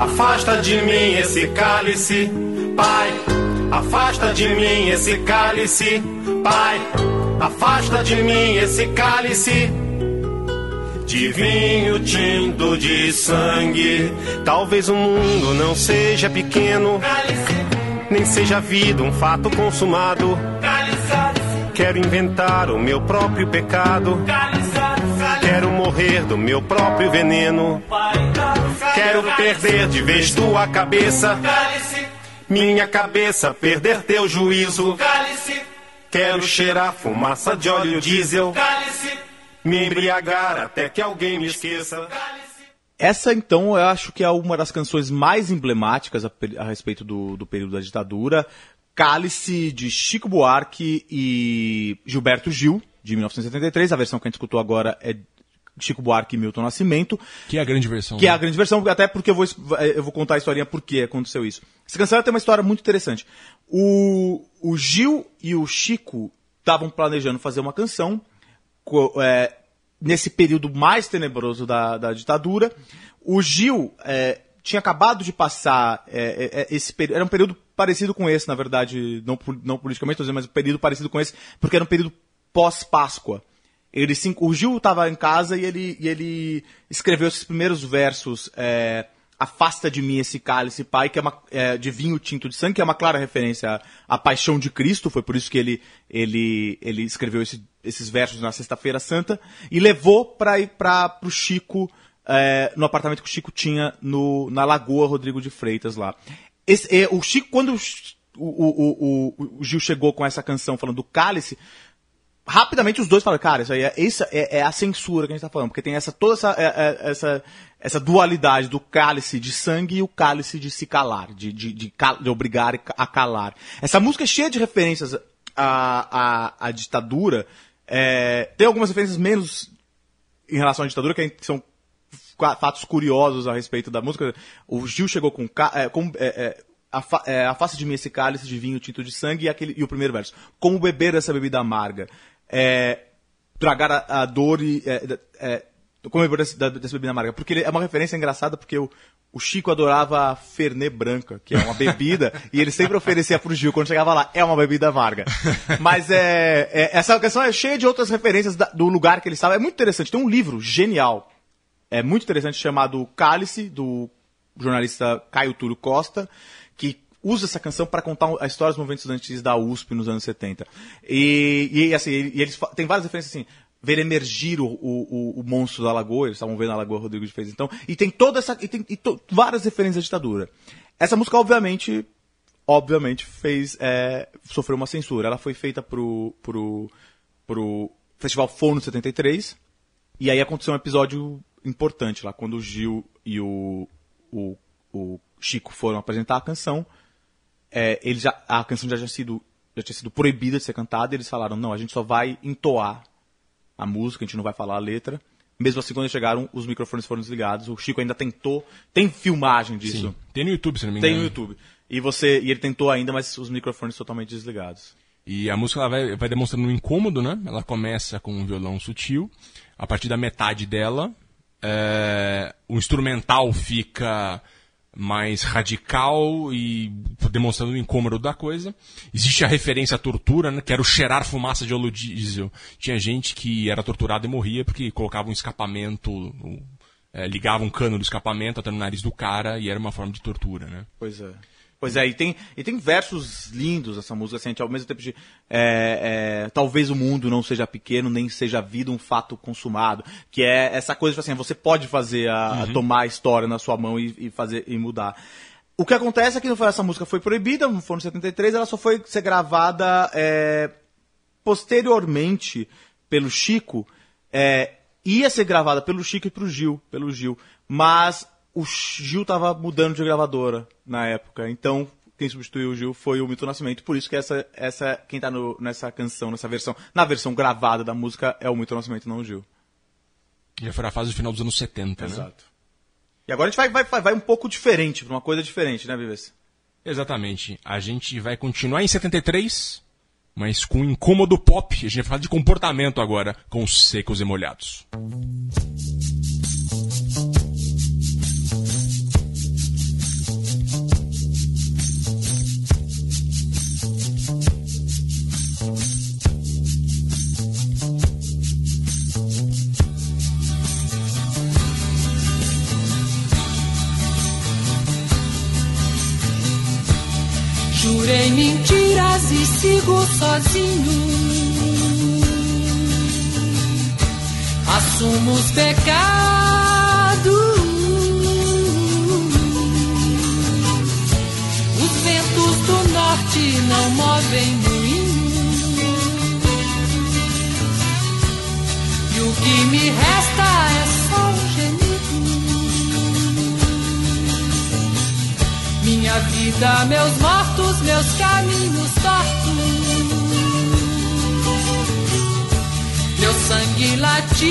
Afasta de mim esse cálice, Pai. Afasta de mim esse cálice, Pai. Afasta de mim esse cálice de vinho tinto de sangue. Talvez o mundo não seja pequeno, nem seja a vida um fato consumado. Quero inventar o meu próprio pecado. Quero morrer do meu próprio veneno. Quero perder de vez tua cabeça. Minha cabeça perder teu juízo. Quero cheirar fumaça de óleo diesel. Me embriagar até que alguém me esqueça. Essa, então, eu acho que é uma das canções mais emblemáticas a, a respeito do, do período da ditadura. Cálice, de Chico Buarque e Gilberto Gil, de 1973. A versão que a gente escutou agora é Chico Buarque e Milton Nascimento. Que é a grande versão. Que é né? a grande versão, até porque eu vou, eu vou contar a historinha por que aconteceu isso. Essa canção tem uma história muito interessante. O, o Gil e o Chico estavam planejando fazer uma canção é, nesse período mais tenebroso da, da ditadura. O Gil é, tinha acabado de passar é, é, é, esse período. Era um período parecido com esse, na verdade, não, não politicamente, mas um período parecido com esse, porque era um período pós-Páscoa. Ele, se- o Gil estava em casa e ele, e ele escreveu esses primeiros versos. é, Afasta de mim esse cálice, pai, que é, uma, é, de vinho tinto de sangue, que é uma clara referência à, à paixão de Cristo. Foi por isso que ele, ele, ele escreveu esse- esses versos na Sexta-feira Santa e levou para o Chico, é, no apartamento que o Chico tinha no, na Lagoa Rodrigo de Freitas lá. Esse, é, o Chico, quando o, o, o, o Gil chegou com essa canção falando do cálice, rapidamente os dois falaram, cara, isso aí é, é, é a censura que a gente tá falando, porque tem essa, toda essa, é- é- essa, essa dualidade do cálice de sangue e o cálice de se calar, de, de, de, cal- de obrigar a calar. Essa música é cheia de referências à, à, à ditadura, é, tem algumas referências menos em relação à ditadura, que são fa- fatos curiosos a respeito da música. O Gil chegou com, é, com- é, afa é, afasta de mim esse cálice de vinho tinto de sangue e, aquele, e o primeiro verso. Como beber essa bebida amarga? É, tragar a, a dor e. É, é, como beber dessa, dessa bebida amarga? Porque ele, é uma referência engraçada porque o, o Chico adorava a Fernet Branca, que é uma bebida, e ele sempre oferecia pro Gil quando chegava lá, é uma bebida amarga. Mas é, é essa questão é cheia de outras referências da, do lugar que ele estava. É muito interessante. Tem um livro genial, é muito interessante, chamado Cálice, do jornalista Caio Túlio Costa, que usa essa canção para contar a história dos movimentos estudantis da USP nos anos 70. E, e assim, e eles tem várias referências assim, ver emergir o, o, o, monstro da lagoa, eles estavam vendo a lagoa Rodrigo de fez então, e tem toda essa, e tem e to, várias referências à ditadura. Essa música, obviamente, obviamente, fez, é, sofreu uma censura. Ela foi feita pro, pro, pro Festival Fono 73, e aí aconteceu um episódio importante lá, quando o Gil e o, o, o Chico foram apresentar a canção, é, ele já, a canção já tinha, sido, já tinha sido proibida de ser cantada, e eles falaram, não, a gente só vai entoar a música, a gente não vai falar a letra. Mesmo assim, quando eles chegaram, os microfones foram desligados. O Chico ainda tentou. Tem filmagem disso. Sim. Tem no YouTube, se não me engano. Tem no YouTube. E você e ele tentou ainda, mas os microfones totalmente desligados. E a música ela vai, vai demonstrando um incômodo, né? Ela começa com um violão sutil. A partir da metade dela, é, o instrumental fica mais radical e demonstrando o incômodo da coisa. Existe a referência à tortura, né, que era o cheirar fumaça de óleo diesel. Tinha gente que era torturada e morria porque colocava um escapamento, é, ligava um cano do escapamento até no nariz do cara e era uma forma de tortura, né? Pois é. Pois é, e tem, e tem versos lindos essa música, assim, ao mesmo tempo de. É, é, talvez o mundo não seja pequeno, nem seja a vida um fato consumado. Que é essa coisa de assim, você pode fazer a, uhum. tomar a história na sua mão e, e, fazer e mudar. O que acontece é que essa música foi proibida, no Forno 73, ela só foi ser gravada é, posteriormente pelo Chico. É, ia ser gravada pelo Chico e pro Gil, pelo Gil. Mas o Gil tava mudando de gravadora na época, então quem substituiu o Gil foi o Milton Nascimento, por isso que essa, essa quem tá no, nessa canção, nessa versão, na versão gravada da música é o Milton Nascimento, não o Gil. Já foi na fase do final dos anos 70, Exato. né? Exato. E agora a gente vai, vai, vai um pouco diferente, para uma coisa diferente, né, Vives? Exatamente. A gente vai continuar em 73, mas com incômodo pop. A gente vai falar de comportamento agora, com os secos e molhados. Jurei mentiras e sigo sozinho. Assumo os pecados. Os ventos do norte não movem moinho. E o que me resta é só um Minha vida, meus mortos, meus caminhos tortos. Meu sangue latino.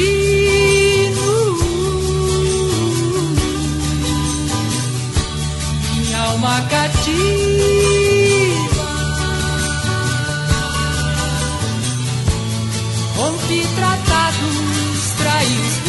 Minha alma cativa. Rompi tratados, traí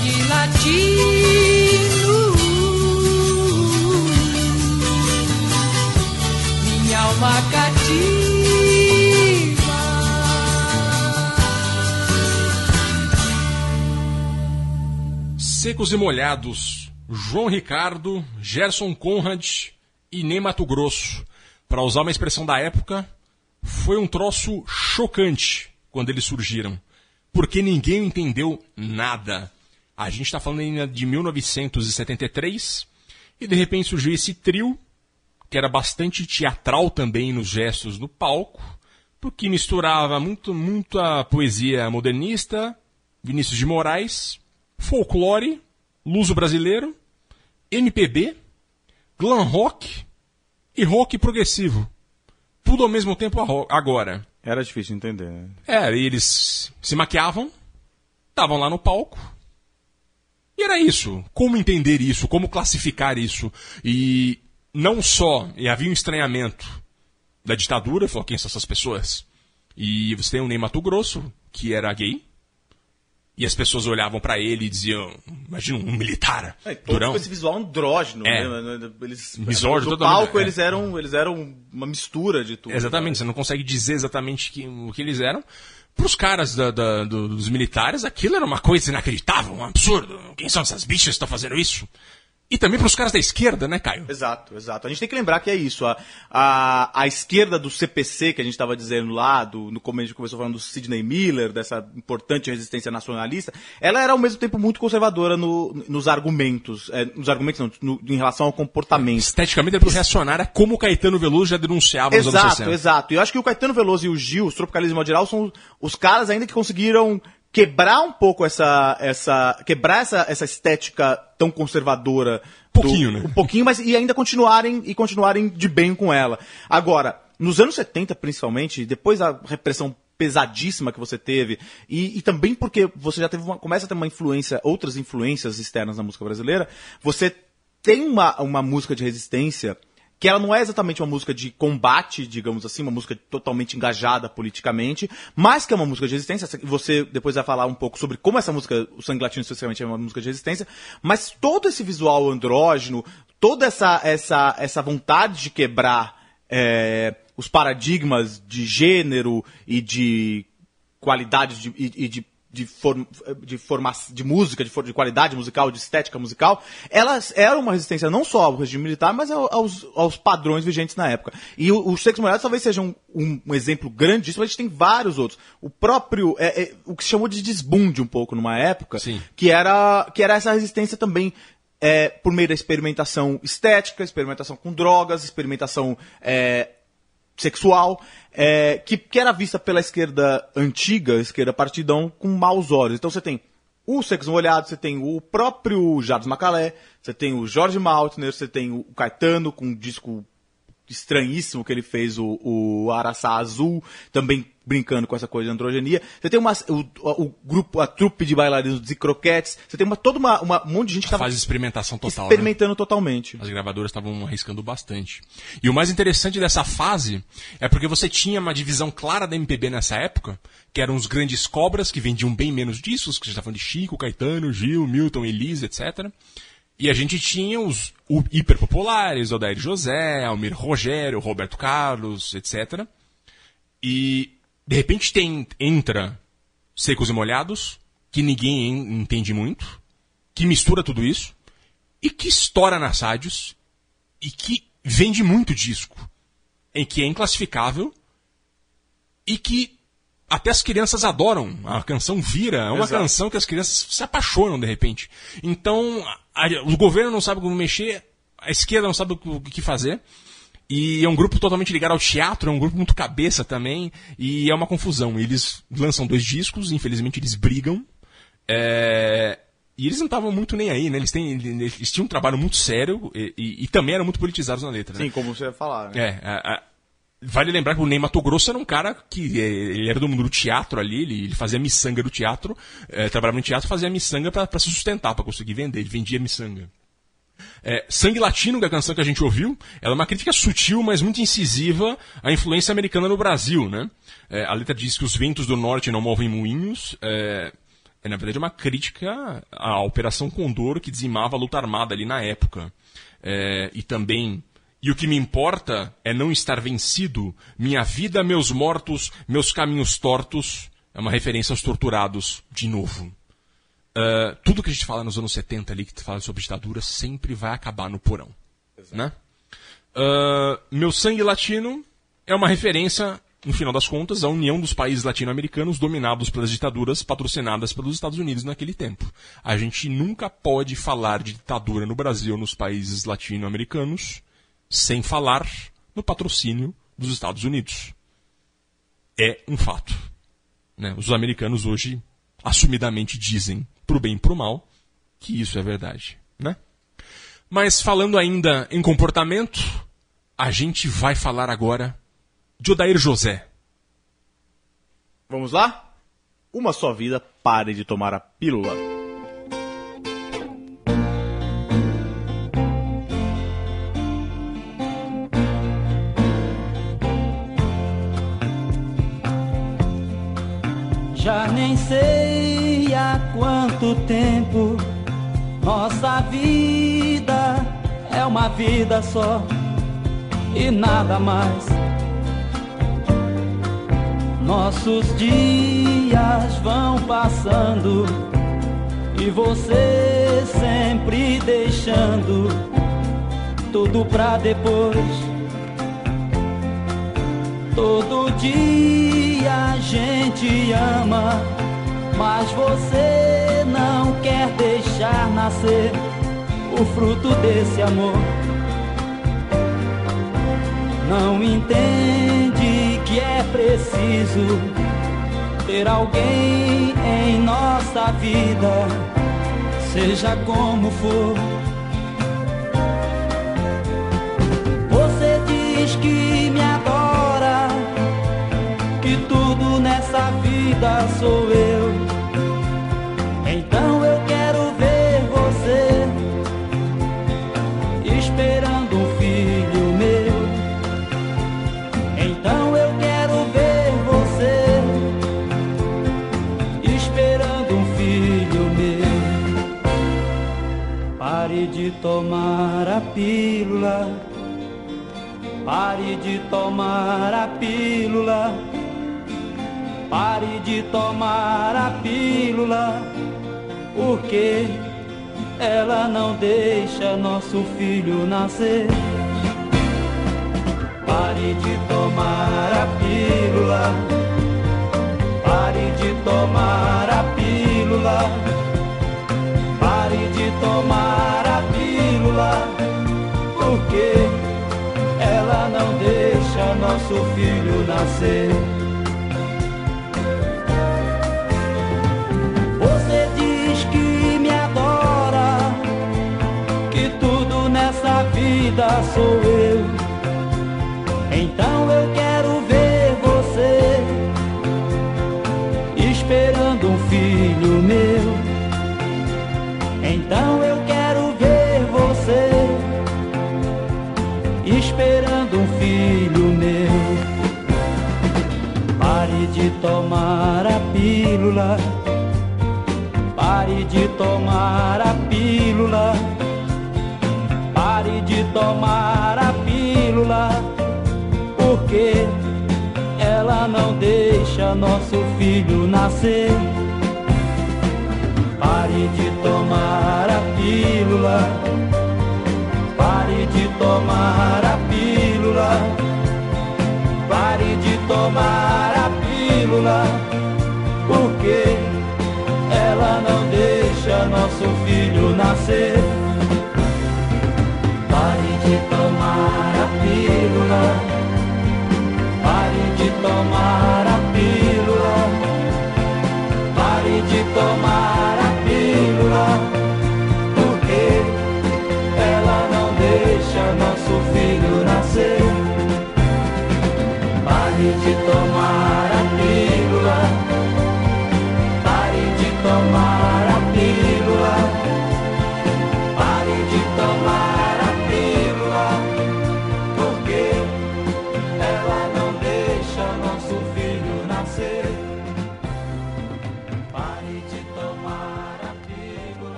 sangue latino. Minha alma cativa. Secos e molhados. João Ricardo, Gerson Conrad e nem Mato Grosso. Para usar uma expressão da época, foi um troço chocante quando eles surgiram porque ninguém entendeu nada. A gente está falando ainda de 1973, e de repente surgiu esse trio, que era bastante teatral também nos gestos no palco, porque misturava muito, muita poesia modernista, Vinícius de Moraes, folclore, luso brasileiro, MPB, glam rock e rock progressivo. Tudo ao mesmo tempo agora. Era difícil de entender, né? É, e eles se maquiavam, estavam lá no palco. E era isso. Como entender isso? Como classificar isso? E não só, e havia um estranhamento da ditadura, falou, quem são essas pessoas? E você tem o Ney Mato Grosso, que era gay, e as pessoas olhavam pra ele e diziam, imagina um militar, É, todos durão. com esse visual andrógeno, É. né? Eles, Misógino, no palco é. eles eram, eles eram uma mistura de tudo. Exatamente, você não consegue dizer exatamente que- o que eles eram. Para os caras da- da- do- dos militares, aquilo era uma coisa inacreditável, um absurdo. Quem são essas bichas que estão fazendo isso? E também para os caras da esquerda, né, Caio? Exato, exato. A gente tem que lembrar que é isso. A, a, a esquerda do CPC, que a gente estava dizendo lá, do, no começo a gente começou falando do Sidney Miller, dessa importante resistência nacionalista, ela era ao mesmo tempo muito conservadora no- nos argumentos. é, nos argumentos não, no- em relação ao comportamento. Esteticamente era reacionária, como o Caetano Veloso já denunciava nos anos Exato, 60. exato. E eu acho que o Caetano Veloso e o Gil, os Tropicalismo geral, são os caras ainda que conseguiram quebrar um pouco essa. essa quebrar essa, essa estética tão conservadora. Pouquinho, né? Um pouquinho, mas e ainda continuarem e continuarem de bem com ela. Agora, nos anos 70, principalmente, depois da repressão pesadíssima que você teve, e, e também porque você já teve uma, começa a ter uma influência, outras influências externas na música brasileira, você tem uma, uma música de resistência que ela não é exatamente uma música de combate, digamos assim, uma música totalmente engajada politicamente, mas que é uma música de resistência. Você depois vai falar um pouco sobre como essa música, o Sangue Latino especificamente é uma música de resistência, mas todo esse visual andrógeno, toda essa, essa, essa vontade de quebrar é, os paradigmas de gênero e de qualidade de, e, e de, de, form, de, forma, de música, de, de qualidade musical, de estética musical, elas eram uma resistência não só ao regime militar, mas ao- aos, aos padrões vigentes na época. E o- os Secos Molhados talvez seja um, um, um exemplo grande disso, mas a gente tem vários outros. O próprio, é, é, o que se chamou de desbunde um pouco numa época, Sim. que era, que era essa resistência também é, por meio da experimentação estética, experimentação com drogas, experimentação é, sexual, é, que, que era vista pela esquerda antiga, esquerda partidão, com maus olhos. Então você tem o Sexo Molhado, você tem o próprio Jardim Macalé, você tem o Jorge Maltner, você tem o Caetano com um disco estranhíssimo que ele fez, o, o Araçá Azul, também brincando com essa coisa de androgenia. Você tem uma, o, o grupo, a trupe de bailarinos de croquetes, você tem uma, toda uma, uma- um monte de gente que Faz experimentação total, né? experimentando totalmente. As gravadoras estavam arriscando bastante. E o mais interessante dessa fase é porque você tinha uma divisão clara da MPB nessa época, que eram os grandes cobras, que vendiam bem menos discos, que a gente tá falando de Chico, Caetano, Gil, Milton, Elise, etc. E a gente tinha os hiperpopulares, Odair José, Almir Rogério, Roberto Carlos, etc. E de repente tem, entra Secos e Molhados, que ninguém en- entende muito, que mistura tudo isso, e que estoura nas rádios, e que vende muito disco, em que é inclassificável, e que até as crianças adoram. A canção vira, é uma Exato. canção que as crianças se apaixonam de repente. Então, a- o governo não sabe como mexer, a esquerda não sabe o que- fazer. E é um grupo totalmente ligado ao teatro, é um grupo muito cabeça também, e é uma confusão. Eles lançam dois discos, infelizmente eles brigam. É, E eles não estavam muito nem aí, né? Eles, têm, eles tinham um trabalho muito sério e, e- e também eram muito politizados na letra. né? Sim, como você ia falar. né? É, a- a- vale lembrar que o Ney Mato Grosso era um cara que é, ele era do mundo do teatro ali, ele, ele fazia miçanga do teatro, é, trabalhava no teatro, fazia miçanga pra se sustentar, pra conseguir vender, ele vendia miçanga. É, Sangue Latino, que é a canção que a gente ouviu, ela é uma crítica sutil, mas muito incisiva à influência americana no Brasil, né? É, a letra diz que os ventos do norte não movem moinhos, é, é na verdade uma crítica à Operação Condor que dizimava a luta armada ali na época. É, e também e o que me importa é não estar vencido. Minha vida, meus mortos, meus caminhos tortos. É uma referência aos torturados, de novo. Uh, tudo que a gente fala nos anos 70 ali, que fala sobre ditadura, sempre vai acabar no porão. Né? Uh, meu sangue latino é uma referência no final das contas, a união dos países latino-americanos dominados pelas ditaduras patrocinadas pelos Estados Unidos naquele tempo. A gente nunca pode falar de ditadura no Brasil, nos países latino-americanos, sem falar no patrocínio dos Estados Unidos. É um fato. Né? Os americanos hoje assumidamente dizem, pro bem e pro mal, que isso é verdade. Né? Mas falando ainda em comportamento, a gente vai falar agora de Odair José. Vamos lá? Uma só vida, pare de tomar a pílula. Já nem sei há quanto tempo nossa vida é uma vida só e nada mais. Nossos dias vão passando e você sempre deixando tudo pra depois. Todo dia a gente ama, mas você não quer deixar nascer o fruto desse amor. Não entende que é preciso ter alguém em nossa vida, seja como for. Você diz que me adora, sou eu. Então eu quero ver você esperando um filho meu. Então eu quero ver você esperando um filho meu. Pare de tomar a pílula. Pare de tomar a pílula. Pare de tomar a pílula. Porque ela não deixa nosso filho nascer. Pare de tomar a pílula. Pare de tomar a pílula. Pare de tomar a pílula. Porque ela não deixa nosso filho nascer. Vida sou eu. Então eu quero ver você esperando um filho meu. Então eu quero ver você esperando um filho meu. Pare de tomar a pílula. Pare de tomar a pílula. De tomar a pílula. Porque ela não deixa nosso filho nascer. Pare de tomar a pílula. Pare de tomar a pílula. Pare de tomar a pílula. Porque ela não deixa nosso filho nascer. Pare de tomar a pílula. Pare de tomar a pílula. Pare de tomar a pílula.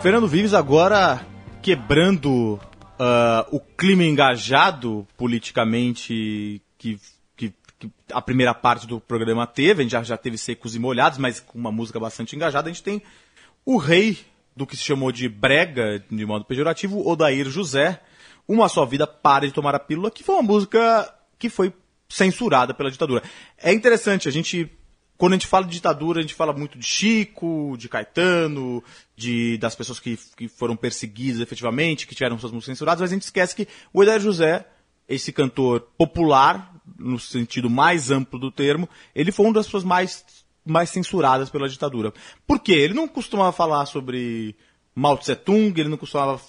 Fernando Vives agora quebrando ah, o clima engajado politicamente que, que- que a primeira parte do programa teve. A gente já, já teve secos e molhados, mas com uma música bastante engajada. A gente tem o rei do que se chamou de brega, de modo pejorativo, Odair José. Uma Só Vida, Pare de Tomar a Pílula, que foi uma música que foi censurada pela ditadura. É interessante, a gente quando a gente fala de ditadura, a gente fala muito de Chico, de Caetano, de, das pessoas que, que foram perseguidas efetivamente, que tiveram suas músicas censuradas, mas a gente esquece que o Edair José, esse cantor popular, no sentido mais amplo do termo, ele foi uma das pessoas mais, mais censuradas pela ditadura. Por quê? Ele não costumava falar sobre Mao Tse Tung, ele não costumava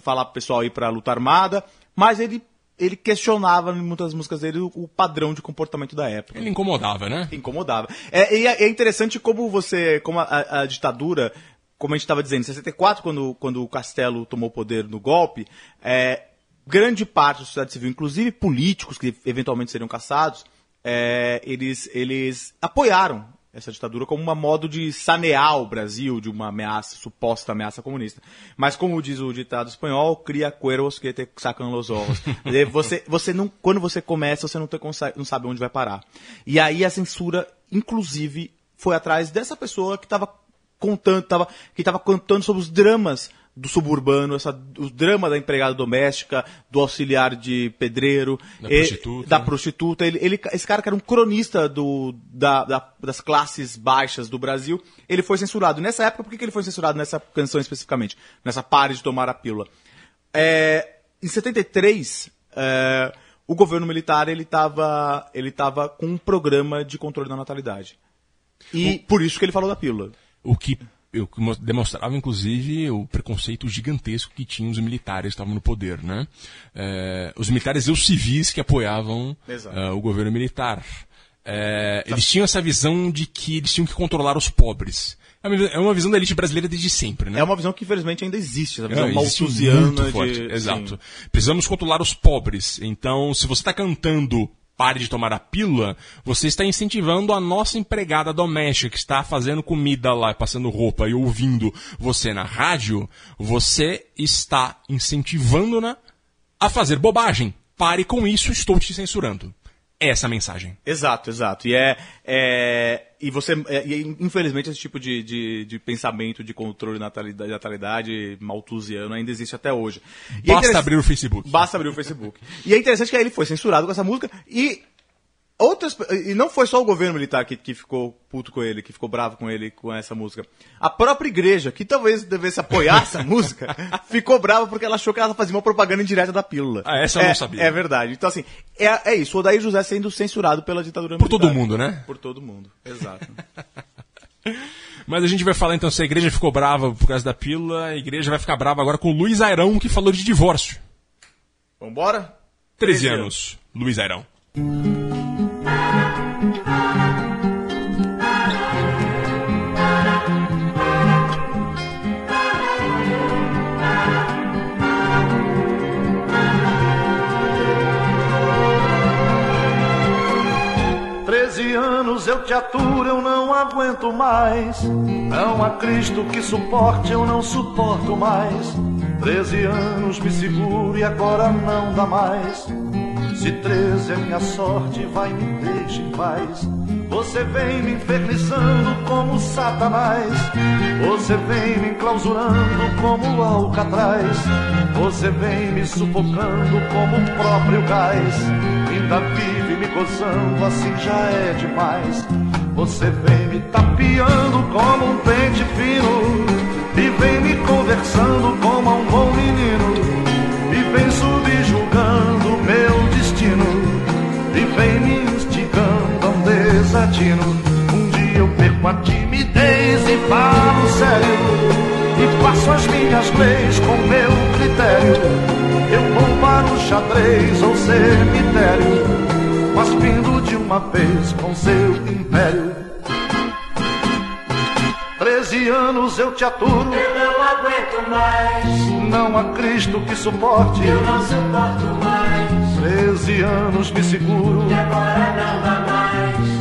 falar pro pessoal ir pra luta armada, mas ele ele questionava em muitas músicas dele o, padrão de comportamento da época. Ele incomodava, né? Incomodava. É, e é, é interessante como você, como a, a- ditadura, como a gente estava dizendo, em 64, quando, quando o Castelo tomou poder no golpe, é, grande parte da sociedade civil, inclusive políticos que eventualmente seriam caçados, é, eles, eles apoiaram essa ditadura como um modo de sanear o Brasil de uma ameaça, suposta ameaça comunista. Mas como diz o ditado espanhol, cria cueros que te sacan los ojos. Você, você não, quando você começa, você não, consa- não sabe onde vai parar. E aí a censura, inclusive, foi atrás dessa pessoa que estava contando, tava, que estava contando sobre os dramas do suburbano, essa, o drama da empregada doméstica, do auxiliar de pedreiro, Da prostituta. da prostituta. Ele, ele- esse cara que era um cronista do, da- da- das classes baixas do Brasil, ele foi censurado. Nessa época, por que, que ele foi censurado nessa canção especificamente? Nessa Pare de Tomar a Pílula. É, em 73, é, o governo militar ele estava ele tava com um programa de controle da natalidade. E por isso que ele falou da pílula. O que, mo- demonstrava, inclusive, o preconceito gigantesco que tinham os militares que estavam no poder, né? É, os militares e os civis que apoiavam é, o governo militar. É, eles tinham essa visão de que eles tinham que controlar os pobres. É uma, é uma visão da elite brasileira desde sempre, né? É uma visão que infelizmente ainda existe, essa visão É, malthusiana muito de... forte, sim. Exato. Precisamos controlar os pobres. Então, se você está cantando Pare de tomar a pílula, você está incentivando a nossa empregada doméstica que está fazendo comida lá, passando roupa e ouvindo você na rádio, você está incentivando-na a fazer bobagem. Pare com isso, estou te censurando. Essa é a mensagem. Exato, exato. E é. é- e você. é- e, infelizmente, esse tipo de, de, de pensamento de controle de natalidade, natalidade malthusiano ainda existe até hoje. E é Basta interess- abrir o Facebook. Basta abrir o Facebook. E é interessante que aí ele foi censurado com essa música e. Outras, e não foi só o governo militar que, que ficou puto com ele, que ficou bravo com ele com essa música. A própria igreja, que talvez devesse apoiar essa música, ficou brava porque ela achou que ela fazia uma propaganda indireta da pílula. Ah, essa eu é, não sabia. É verdade. Então, assim, é, é isso. O Odair José sendo censurado pela ditadura Por militar. todo mundo, né? Por todo mundo. Exato. Mas a gente vai falar então se a igreja ficou brava por causa da pílula, a igreja vai ficar brava agora com o Luiz Airão, que falou de divórcio. Vambora? 13 anos, Luiz Airão. Te aturo, eu não aguento mais. Não há Cristo que suporte, eu não suporto mais. Treze anos me seguro e agora não dá mais. Se treze é minha sorte, vai me deixe em paz. Você vem me infernizando como Satanás. Você vem me enclausurando como Alcatraz. Você vem me sufocando como o próprio gás. Ainda vive me gozando, assim já é demais. Você vem me tapeando como um pente fino. E vem me conversando como um bom menino. E vem subjugando Um dia eu perco a timidez e falo sério. E faço as minhas leis com meu critério. Eu vou para o xadrez ou cemitério. Mas vindo de uma vez com seu império. Treze anos eu te aturo. Eu não aguento mais, Não há Cristo que suporte. eu não suporto mais. Treze anos me seguro. E agora não dá mais,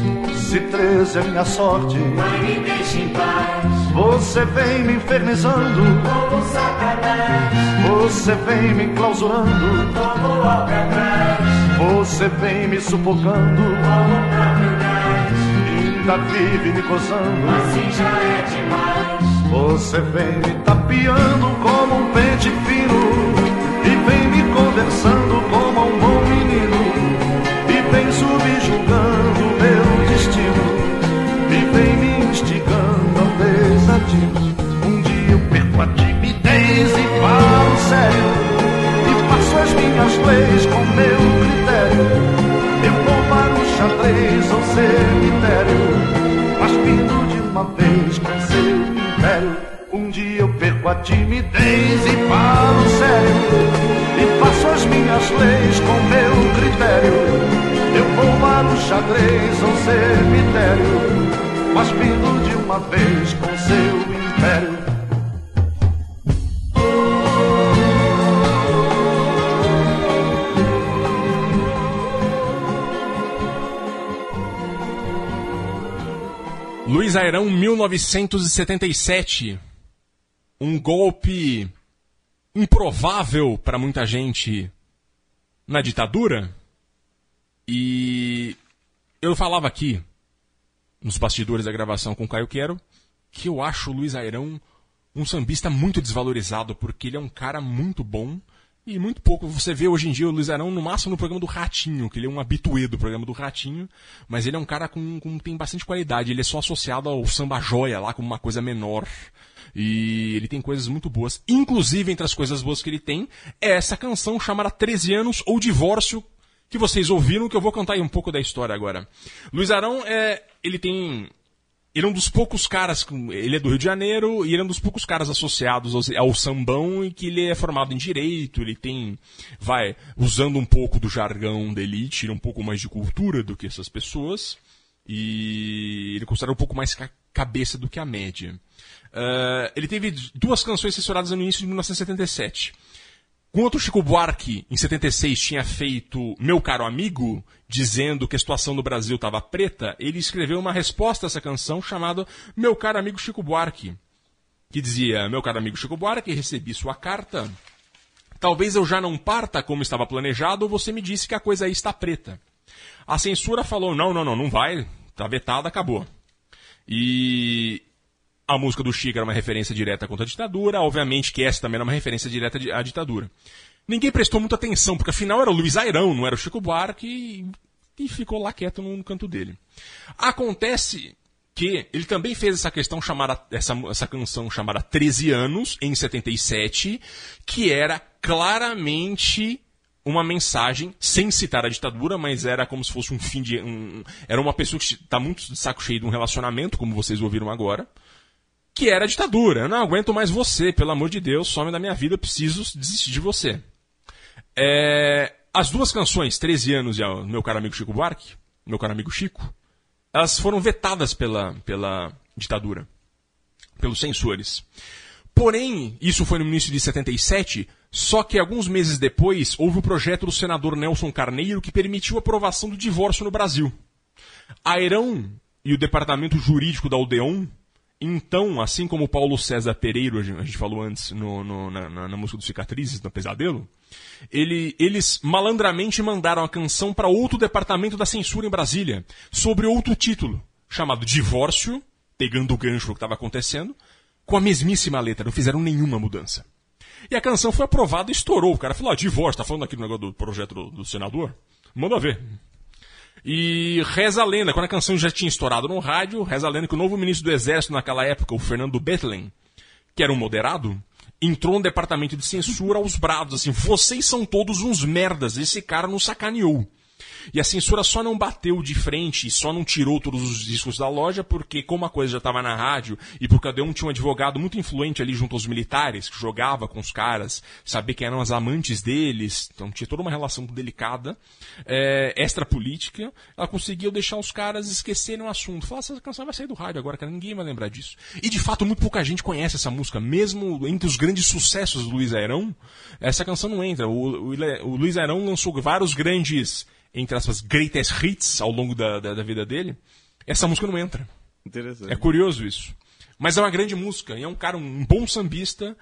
Se treze é minha sorte. vai me deixe em paz. Você vem me infernizando. Como Satanás, Você vem me enclausurando. como Alcatraz, Você vem me sufocando. como gás. Ainda vive me coçando. Assim já é demais. Você vem me tapeando como um pente fino E vem me conversando como um bom vez com seu império. Luiz Airão, 1977. Um golpe improvável para muita gente na ditadura. E eu falava aqui, nos bastidores da gravação com o Caio Quero, que eu acho o Luiz Airão um sambista muito desvalorizado, porque ele é um cara muito bom. E muito pouco você vê hoje em dia o Luiz Arão no máximo no programa do Ratinho, que ele é um habituê do programa do Ratinho, mas ele é um cara com, com tem bastante qualidade. Ele é só associado ao samba joia lá como uma coisa menor. E ele tem coisas muito boas. Inclusive, entre as coisas boas que ele tem, é essa canção chamada 13 anos ou Divórcio, que vocês ouviram, que eu vou cantar aí um pouco da história agora. Luiz Arão é. ele tem ele é um dos poucos caras, ele é do Rio de Janeiro, e ele é um dos poucos caras associados ao, ao sambão e que ele é formado em direito, ele tem, vai, usando um pouco do jargão da elite, um pouco mais de cultura do que essas pessoas, e ele considera um pouco mais ca cabeça do que a média. Uh, ele teve duas canções censuradas no início de 1977. Quando o Chico Buarque, em 76, tinha feito Meu Caro Amigo, dizendo que a situação no Brasil estava preta, ele escreveu uma resposta a essa canção chamada Meu Caro Amigo Chico Buarque, que dizia: Meu caro amigo Chico Buarque, recebi sua carta. Talvez eu já não parta como estava planejado, ou você me disse que a coisa aí está preta. A censura falou: não, não, não, não vai, está vetada, acabou. E a música do Chico era uma referência direta contra a ditadura, obviamente que essa também era uma referência direta à ditadura. Ninguém prestou muita atenção, porque afinal era o Luiz Airão, não era o Chico Buarque, e, e ficou lá quieto no, no, canto dele. Acontece que ele também fez essa questão chamada, essa, essa canção chamada 13 anos, em 77, que era claramente uma mensagem, sem citar a ditadura, mas era como se fosse um fim de. Um, era uma pessoa que está muito de saco cheio de um relacionamento, como vocês ouviram agora que era a ditadura. Eu não aguento mais você, pelo amor de Deus, some da minha vida, preciso desistir de você. É, as duas canções, 13 anos e o meu caro amigo Chico Buarque, meu caro amigo Chico, elas foram vetadas pela, pela ditadura, pelos censores. Porém, isso foi no início de 77, só que alguns meses depois houve o projeto do senador Nelson Carneiro que permitiu a aprovação do divórcio no Brasil. Airão e o departamento jurídico da Odeon então, assim como Paulo César Pereira, a gente falou antes no, no, na, na, música dos Cicatrizes, no Pesadelo, ele, eles malandramente mandaram a canção para outro departamento da censura em Brasília, sobre outro título, chamado Divórcio, pegando o gancho do que estava acontecendo, com a mesmíssima letra, não fizeram nenhuma mudança. E a canção foi aprovada e estourou. O cara falou, ah, divórcio, tá falando aqui do negócio do projeto do, do senador? Manda ver. E reza a lenda, quando a canção já tinha estourado no rádio, reza a lenda que o novo ministro do Exército naquela época, o Fernando Bethlen, que era um moderado, entrou no departamento de censura aos brados, assim, vocês são todos uns merdas, esse cara nos sacaneou. E a censura só não bateu de frente, só não tirou todos os discos da loja, porque como a coisa já estava na rádio, e por cada um tinha um advogado muito influente ali junto aos militares, que jogava com os caras, sabia quem eram as amantes deles, então tinha toda uma relação delicada, é, extra-política, ela conseguiu deixar os caras esquecerem o assunto. Falar, essa canção vai sair do rádio agora, cara, ninguém vai lembrar disso. E de fato, muito pouca gente conhece essa música, mesmo entre os grandes sucessos do Luiz Airão, essa canção não entra. O, o, o Luiz Airão lançou vários grandes entre aspas, greatest hits ao longo da, da, da vida dele, essa música não entra. Interessante. É curioso isso. Mas é uma grande música, e é um cara, um bom sambista,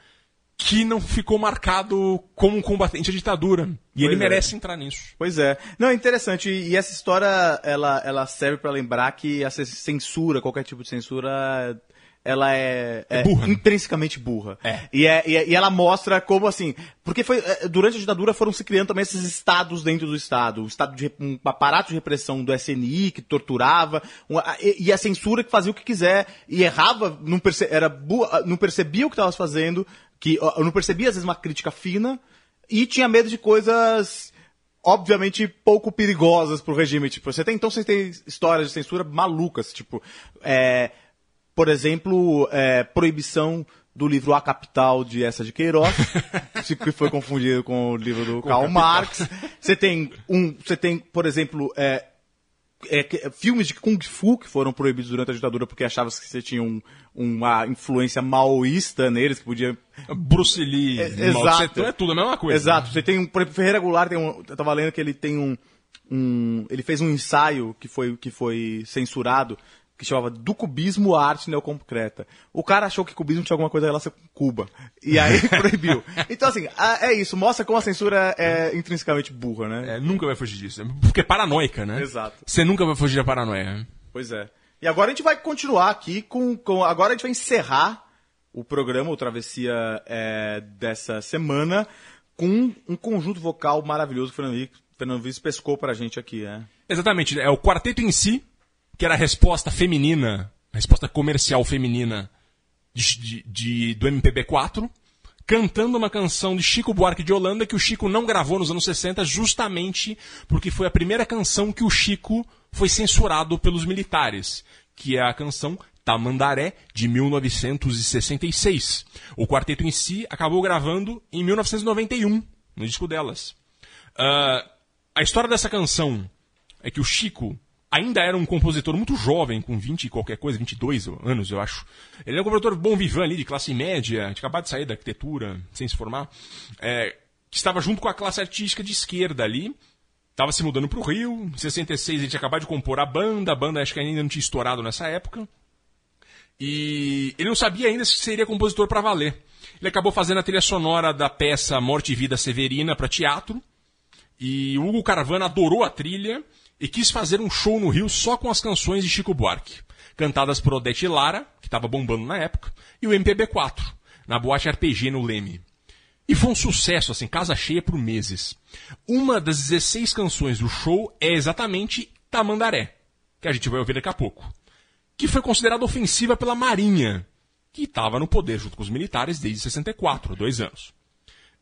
que não ficou marcado como um combatente da ditadura. E pois ele é. merece entrar nisso. Pois é. Não, é interessante. E essa história, ela, ela serve para lembrar que essa censura, qualquer tipo de censura, ela é, É burra, né? intrinsecamente burra. É. E, é, e, é- e ela mostra como assim. Porque foi, é, durante a ditadura foram se criando também esses estados dentro do Estado. O estado de um aparato de repressão do SNI que torturava, um, e, e a censura que fazia o que quiser e errava, não, perce, era burra, não percebia o que estava fazendo, que não percebia às vezes uma crítica fina e tinha medo de coisas obviamente pouco perigosas pro regime. Tipo, você tem então você tem histórias de censura malucas, tipo, é, por exemplo, é, proibição do livro A Capital de essa de Queiroz, que foi confundido com o livro do Karl Capital. Marx. Você tem um, você tem, por exemplo, é, é, filmes de Kung Fu que foram proibidos durante a ditadura porque achavam que você tinha um- uma influência maoísta neles, que podia Bruce Lee, é, exato. É tudo a mesma coisa. Exato. Você tem um, por exemplo, Ferreira Goulart tem um, eu tava lendo que ele tem um, um ele fez um ensaio que foi que foi censurado que chamava do cubismo à arte neoconcreta. O cara achou que cubismo tinha alguma coisa em relação com Cuba. E aí proibiu. Então, assim, a- é isso. Mostra como a censura é intrinsecamente burra, né? É, nunca vai fugir disso. Porque é paranoica, né? Exato. Você nunca vai fugir da paranoia. Pois é. E agora a gente vai continuar aqui com. com agora a gente vai encerrar o programa, o Travessia é, dessa semana, com um conjunto vocal maravilhoso que o Fernando Vives pescou pra gente aqui, né? Exatamente. É o quarteto em si, que era a resposta feminina, a resposta comercial feminina de, de- de- do MPB4, cantando uma canção de Chico Buarque de Holanda que o Chico não gravou nos anos 60 justamente porque foi a primeira canção que o Chico foi censurado pelos militares, que é a canção Tamandaré, de 1966. O quarteto em si acabou gravando em 1991, no disco delas. Ah, a história dessa canção é que o Chico ainda era um compositor muito jovem, com 20 e qualquer coisa, 22 anos, eu acho. Ele é um compositor bom vivant ali, de classe média, de acabar de sair da arquitetura, sem se formar, é, que estava junto com a classe artística de esquerda ali, estava se mudando para o Rio, em 66 ele tinha acabado de compor a banda, a banda acho que ainda não tinha estourado nessa época, e ele não sabia ainda se seria compositor para valer. Ele acabou fazendo a trilha sonora da peça Morte e Vida Severina para teatro, e o Hugo Caravana adorou a trilha e quis fazer um show no Rio só com as canções de Chico Buarque, cantadas por Odete Lara, que estava bombando na época, e o MPB4, na boate RPG no Leme. E foi um sucesso, assim, casa cheia por meses. Uma das 16 canções do show é exatamente Tamandaré, que a gente vai ouvir daqui a pouco, que foi considerada ofensiva pela Marinha, que estava no poder junto com os militares desde 64, dois anos.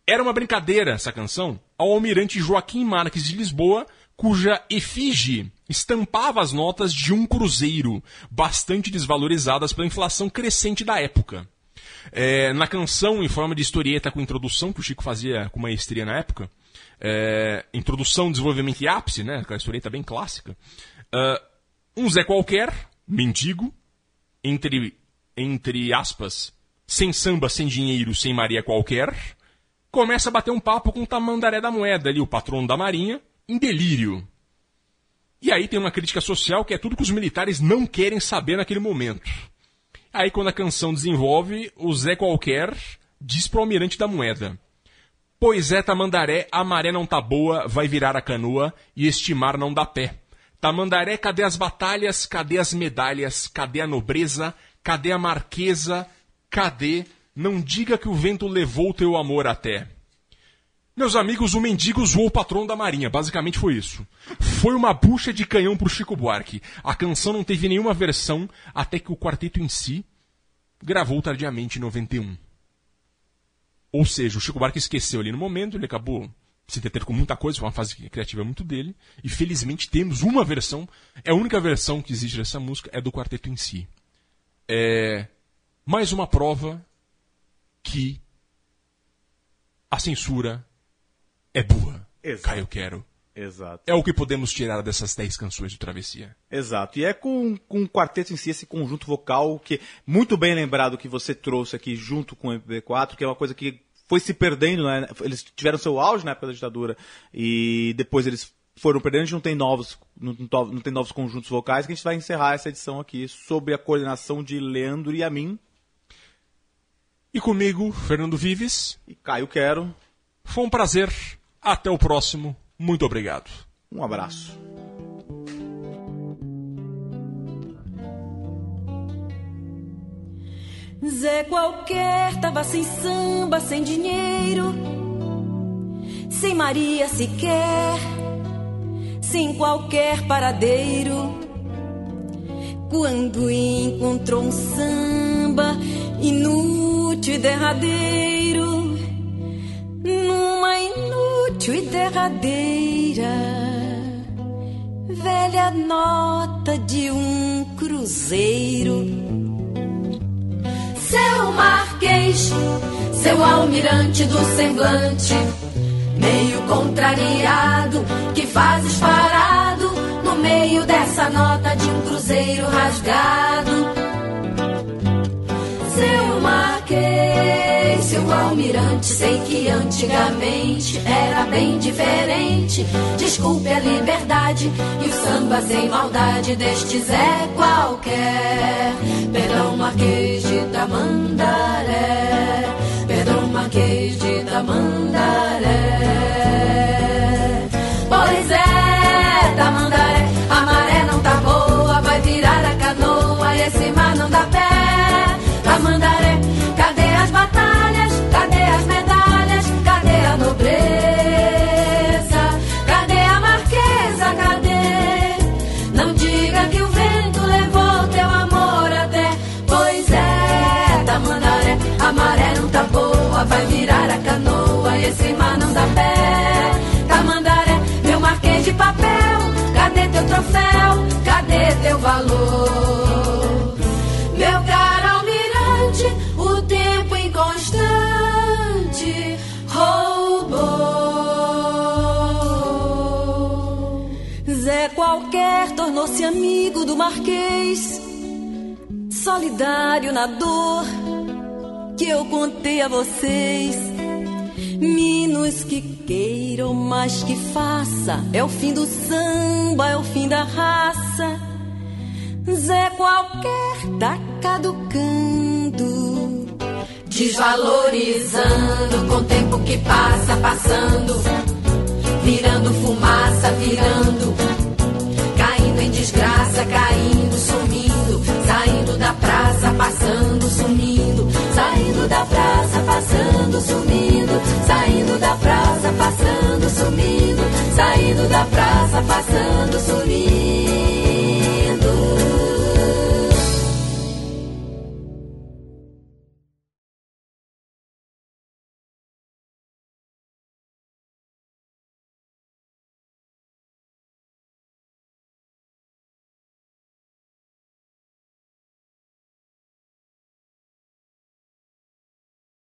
Era uma brincadeira essa canção ao almirante Joaquim Marques de Lisboa, cuja efígie estampava as notas de um cruzeiro, bastante desvalorizadas pela inflação crescente da época. É, na canção, em forma de historieta com introdução, que o Chico fazia com maestria na época, é, introdução, desenvolvimento e ápice, né, aquela historieta bem clássica, ah, um Zé qualquer, mendigo, entre, entre aspas, sem samba, sem dinheiro, sem Maria qualquer, começa a bater um papo com o Tamandaré da Moeda, ali, o patrono da Marinha, em delírio. E aí tem uma crítica social que é tudo que os militares não querem saber naquele momento. Aí quando a canção desenvolve, o Zé Qualquer diz pro almirante da moeda. Pois é, Tamandaré, a maré não tá boa, vai virar a canoa, e este mar não dá pé. Tamandaré, cadê as batalhas, cadê as medalhas, cadê a nobreza, cadê a marquesa, cadê? Não diga que o vento levou teu amor até. Meus amigos, o mendigo zoou o patrão da marinha. Basicamente foi isso. Foi uma bucha de canhão pro Chico Buarque. A canção não teve nenhuma versão até que o quarteto em si gravou tardiamente em 91. Ou seja, o Chico Buarque esqueceu ali no momento, ele acabou se entretendo com muita coisa, foi uma fase criativa muito dele. E felizmente temos uma versão, é a única versão que existe dessa música, é do quarteto em si. É mais uma prova que a censura é burra. Exato. Caio Quero. Exato. É o que podemos tirar dessas 10 canções do Travessia. Exato. E é com, com o quarteto em si, esse conjunto vocal, que muito bem lembrado que você trouxe aqui junto com o MPB4, que é uma coisa que foi se perdendo, né? Eles tiveram seu auge na época da ditadura e depois eles foram perdendo, a gente não tem novos, não, não tem novos conjuntos vocais, que a gente vai encerrar essa edição aqui sob a coordenação de Leandro e a mim. E comigo, Fernando Vives. E Caio Quero. Foi um prazer. Até o próximo. Muito obrigado. Um abraço. Zé qualquer tava sem samba, sem dinheiro, sem Maria sequer, sem qualquer paradeiro. Quando encontrou um samba inútil e derradeiro, numa inútil e derradeira velha nota de um cruzeiro. Seu Marquês, seu almirante do semblante, meio contrariado, que fazes parado no meio dessa nota de um cruzeiro rasgado. Almirante, sei que antigamente era bem diferente. Desculpe a liberdade e o samba sem maldade deste Zé qualquer. Perdão, Marquês de Tamandaré. Perdão, Marquês de Tamandaré. Pois é, cadê teu valor? Meu caro almirante, o tempo inconstante roubou. Zé qualquer tornou-se amigo do Marquês, solidário na dor que eu contei a vocês. Minos que queiram, mas que faça, é o fim do samba, é o fim da raça. Zé qualquer tá caducando. Desvalorizando com o tempo que passa, passando, virando fumaça, virando, caindo em desgraça, caindo, sumindo, saindo da praça, passando, sumindo, saindo da praça, passando, sumindo, saindo da praça, passando, sumindo, saindo da praça, passando, sumindo.